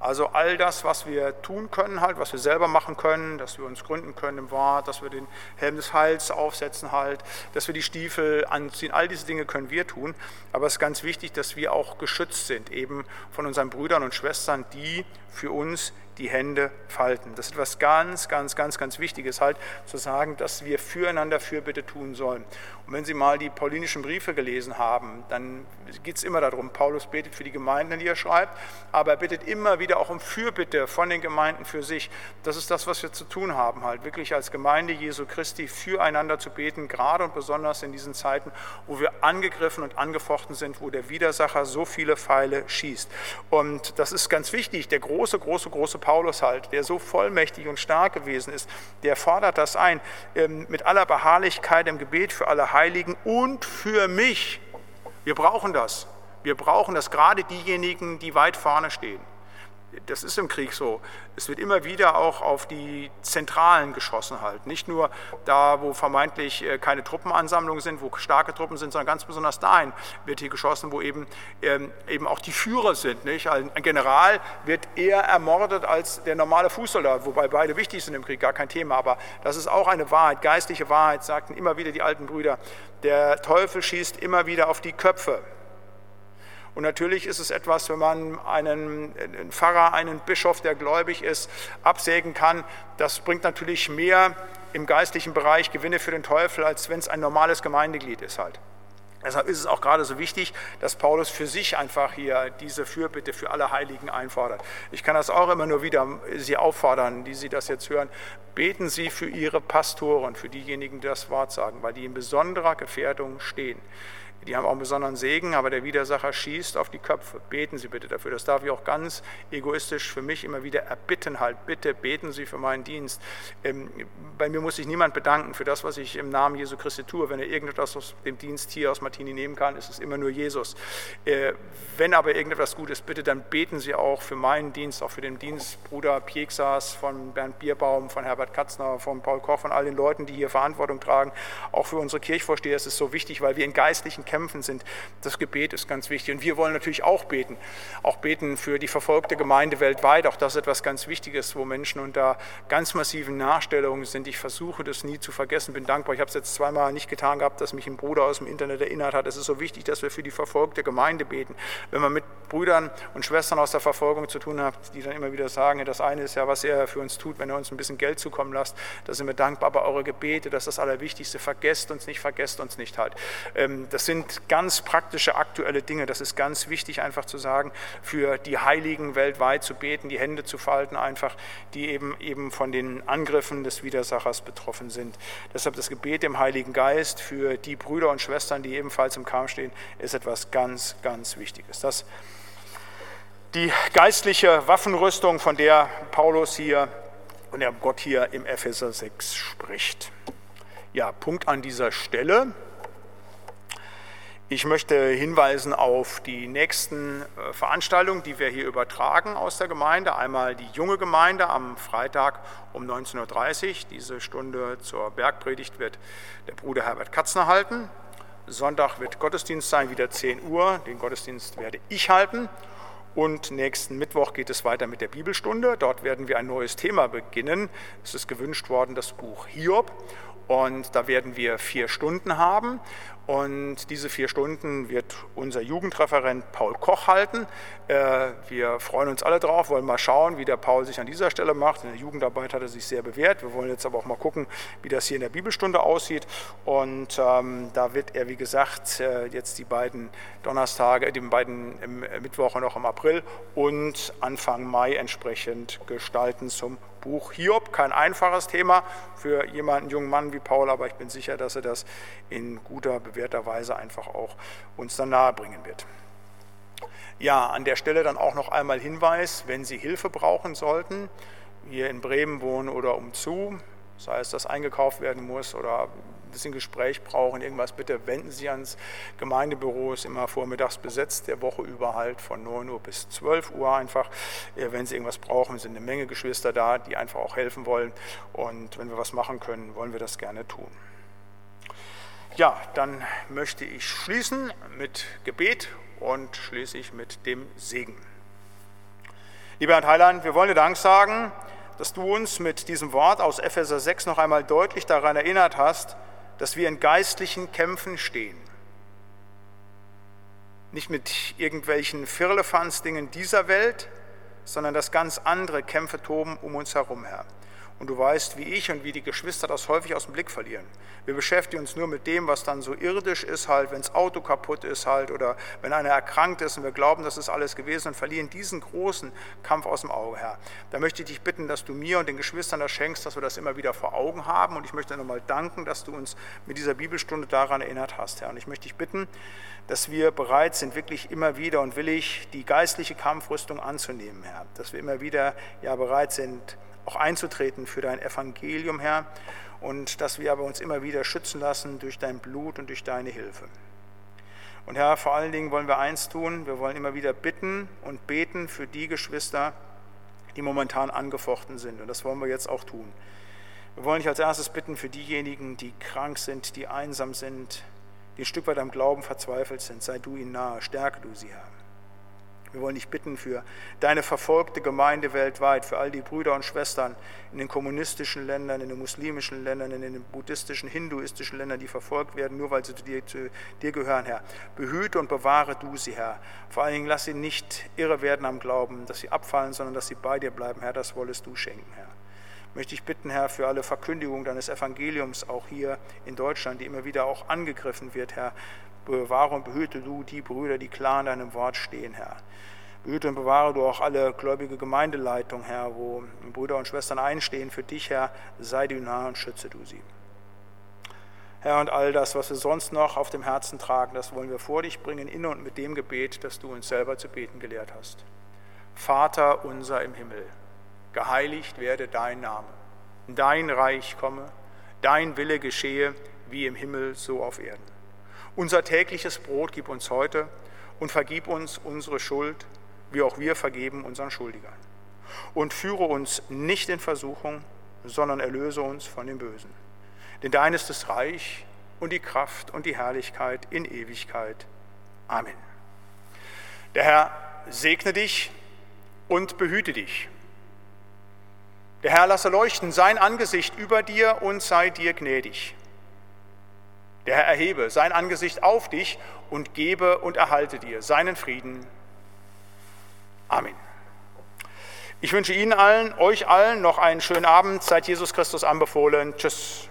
Also all das, was wir tun können, halt, was wir selber machen können, dass wir uns gründen können im Wort, dass wir den Helm des Heils aufsetzen halt, dass wir die Stiefel anziehen, all diese Dinge können wir tun. Aber es ist ganz wichtig, dass wir auch geschützt sind, eben von unseren Brüdern und Schwestern, die für uns die Hände falten. Das ist etwas ganz, ganz, ganz, ganz Wichtiges halt, zu sagen, dass wir füreinander Fürbitte tun sollen. Und wenn Sie mal die paulinischen Briefe gelesen haben, dann geht es immer darum, Paulus betet für die Gemeinden, die er schreibt, aber er bittet immer wieder auch um Fürbitte von den Gemeinden für sich. Das ist das, was wir zu tun haben, halt wirklich als Gemeinde Jesu Christi füreinander zu beten, gerade und besonders in diesen Zeiten, wo wir angegriffen und angefochten sind, wo der Widersacher so viele Pfeile schießt. Und das ist ganz wichtig. Der große, große, große Paulus halt, der so vollmächtig und stark gewesen ist, der fordert das ein, ähm, mit aller Beharrlichkeit im Gebet für alle Heiligen und für mich. Wir brauchen das. Wir brauchen das, gerade diejenigen, die weit vorne stehen das ist im Krieg so. Es wird immer wieder auch auf die Zentralen geschossen halt. Nicht nur da, wo vermeintlich äh, keine Truppenansammlungen sind, wo starke Truppen sind, sondern ganz besonders dahin wird hier geschossen, wo eben, ähm, eben auch die Führer sind. Nicht? Ein General wird eher ermordet als der normale Fußsoldat, wobei beide wichtig sind im Krieg, gar kein Thema. Aber das ist auch eine Wahrheit, geistliche Wahrheit, sagten immer wieder die alten Brüder. Der Teufel schießt immer wieder auf die Köpfe. Und natürlich ist es etwas, wenn man einen, Pfarrer, einen Bischof, der gläubig ist, absägen kann, das bringt natürlich mehr im geistlichen Bereich Gewinne für den Teufel, als wenn es ein normales Gemeindeglied ist halt. Deshalb ist es auch gerade so wichtig, dass Paulus für sich einfach hier diese Fürbitte für alle Heiligen einfordert. Ich kann das auch immer nur wieder Sie auffordern, die Sie das jetzt hören. Beten Sie für Ihre Pastoren, für diejenigen, die das Wort sagen, weil die in besonderer Gefährdung stehen. Die haben auch einen besonderen Segen, aber der Widersacher schießt auf die Köpfe. Beten Sie bitte dafür. Das darf ich auch ganz egoistisch für mich immer wieder erbitten. Halt, bitte beten Sie für meinen Dienst. Ähm, bei mir muss sich niemand bedanken für das, was ich im Namen Jesu Christi tue. Wenn er irgendetwas aus dem Dienst hier aus Martini nehmen kann, ist es immer nur Jesus. Äh, wenn aber irgendetwas gut ist, bitte dann beten Sie auch für meinen Dienst, auch für den Dienst Bruder Pieksas, von Bernd Bierbaum, von Herbert Katzner, von Paul Koch, von all den Leuten, die hier Verantwortung tragen. Auch für unsere Kirchvorsteher ist es so wichtig, weil wir in geistlichen kämpfen sind. Das Gebet ist ganz wichtig. Und wir wollen natürlich auch beten. Auch beten für die verfolgte Gemeinde weltweit. Auch das ist etwas ganz Wichtiges, wo Menschen unter ganz massiven Nachstellungen sind. Ich versuche das nie zu vergessen. Bin dankbar. Ich habe es jetzt zweimal nicht getan gehabt, dass mich ein Bruder aus dem Internet erinnert hat. Es ist so wichtig, dass wir für die verfolgte Gemeinde beten. Wenn man mit Brüdern und Schwestern aus der Verfolgung zu tun hat, die dann immer wieder sagen, das eine ist ja, was er für uns tut, wenn er uns ein bisschen Geld zukommen lässt, da sind wir dankbar. Aber eure Gebete, das ist das Allerwichtigste. Vergesst uns nicht, vergesst uns nicht halt. Ähm, das sind sind ganz praktische, aktuelle Dinge. Das ist ganz wichtig, einfach zu sagen, für die Heiligen weltweit zu beten, die Hände zu falten, einfach, die eben, eben von den Angriffen des Widersachers betroffen sind. Deshalb das Gebet im Heiligen Geist für die Brüder und Schwestern, die ebenfalls im Kampf stehen, ist etwas ganz, ganz Wichtiges. Das die geistliche Waffenrüstung, von der Paulus hier und der Gott hier im Epheser 6 spricht. Ja, Punkt an dieser Stelle. Ich möchte hinweisen auf die nächsten äh, Veranstaltungen, die wir hier übertragen aus der Gemeinde. Einmal die junge Gemeinde am Freitag um 19.30 Uhr. Diese Stunde zur Bergpredigt wird der Bruder Herbert Katzner halten. Sonntag wird Gottesdienst sein, wieder 10 Uhr. Den Gottesdienst werde ich halten. Und nächsten Mittwoch geht es weiter mit der Bibelstunde. Dort werden wir ein neues Thema beginnen. Es ist gewünscht worden, das Buch Hiob. Und da werden wir vier Stunden haben. Und diese vier Stunden wird unser Jugendreferent Paul Koch halten. Äh, wir freuen uns alle drauf, wollen mal schauen, wie der Paul sich an dieser Stelle macht. In der Jugendarbeit hat er sich sehr bewährt. Wir wollen jetzt aber auch mal gucken, wie das hier in der Bibelstunde aussieht. Und ähm, da wird er, wie gesagt, äh, jetzt die beiden Donnerstage, die beiden Mittwoche noch im April und Anfang Mai entsprechend gestalten zum Buch Hiob. Kein einfaches Thema für jemanden, jungen Mann wie Paul, aber ich bin sicher, dass er das in guter, bewährter Weise einfach auch uns dann nahebringen wird. Ja, an der Stelle dann auch noch einmal Hinweis, wenn Sie Hilfe brauchen sollten, hier in Bremen wohnen oder umzu, sei es, dass eingekauft werden muss oder bisschen Gespräch brauchen, irgendwas, bitte wenden Sie ans Gemeindebüro, ist immer vormittags besetzt, der Woche über halt von 9 Uhr bis 12 Uhr einfach. Äh, wenn Sie irgendwas brauchen, sind eine Menge Geschwister da, die einfach auch helfen wollen und wenn wir was machen können, wollen wir das gerne tun. Ja, dann möchte ich schließen mit Gebet und schließlich mit dem Segen. Lieber Herr Heiland, wir wollen dir Dank sagen, dass du uns mit diesem Wort aus Epheser 6 noch einmal deutlich daran erinnert hast, dass wir in geistlichen Kämpfen stehen. Nicht mit irgendwelchen Firlefanz-Dingen dieser Welt, sondern dass ganz andere Kämpfe toben um uns herum, Herr. Und du weißt, wie ich und wie die Geschwister das häufig aus dem Blick verlieren. Wir beschäftigen uns nur mit dem, was dann so irdisch ist, halt, wenn das Auto kaputt ist, halt, oder wenn einer erkrankt ist und wir glauben, das ist alles gewesen und verlieren diesen großen Kampf aus dem Auge, Herr. Da möchte ich dich bitten, dass du mir und den Geschwistern das schenkst, dass wir das immer wieder vor Augen haben. Und ich möchte nochmal danken, dass du uns mit dieser Bibelstunde daran erinnert hast, Herr. Und ich möchte dich bitten, dass wir bereit sind, wirklich immer wieder und willig die geistliche Kampfrüstung anzunehmen, Herr. Dass wir immer wieder ja bereit sind, auch einzutreten für dein Evangelium, Herr, und dass wir aber uns immer wieder schützen lassen durch dein Blut und durch deine Hilfe. Und Herr, vor allen Dingen wollen wir eins tun, wir wollen immer wieder bitten und beten für die Geschwister, die momentan angefochten sind. Und das wollen wir jetzt auch tun. Wir wollen dich als erstes bitten für diejenigen, die krank sind, die einsam sind, die ein Stück weit am Glauben verzweifelt sind. Sei du ihnen nahe, stärke du sie, Herr. Wir wollen dich bitten für deine verfolgte Gemeinde weltweit, für all die Brüder und Schwestern in den kommunistischen Ländern, in den muslimischen Ländern, in den buddhistischen, hinduistischen Ländern, die verfolgt werden, nur weil sie zu dir, zu dir gehören, Herr. Behüte und bewahre du sie, Herr. Vor allen Dingen lass sie nicht irre werden am Glauben, dass sie abfallen, sondern dass sie bei dir bleiben, Herr. Das wolltest du schenken, Herr möchte ich bitten, Herr, für alle Verkündigung deines Evangeliums auch hier in Deutschland, die immer wieder auch angegriffen wird, Herr. Bewahre und behüte du die Brüder, die klar in deinem Wort stehen, Herr. Behüte und bewahre du auch alle gläubige Gemeindeleitung, Herr, wo Brüder und Schwestern einstehen für dich, Herr. Sei du nah und schütze du sie. Herr, und all das, was wir sonst noch auf dem Herzen tragen, das wollen wir vor dich bringen, in und mit dem Gebet, das du uns selber zu beten gelehrt hast. Vater unser im Himmel, geheiligt werde dein Name, dein Reich komme, dein Wille geschehe, wie im Himmel, so auf Erden. Unser tägliches Brot gib uns heute und vergib uns unsere Schuld, wie auch wir vergeben unseren Schuldigern. Und führe uns nicht in Versuchung, sondern erlöse uns von dem Bösen. Denn dein ist das Reich und die Kraft und die Herrlichkeit in Ewigkeit. Amen. Der Herr segne dich und behüte dich. Der Herr lasse leuchten sein Angesicht über dir und sei dir gnädig. Der Herr erhebe sein Angesicht auf dich und gebe und erhalte dir seinen Frieden. Amen. Ich wünsche Ihnen allen, euch allen noch einen schönen Abend. Seid Jesus Christus anbefohlen. Tschüss.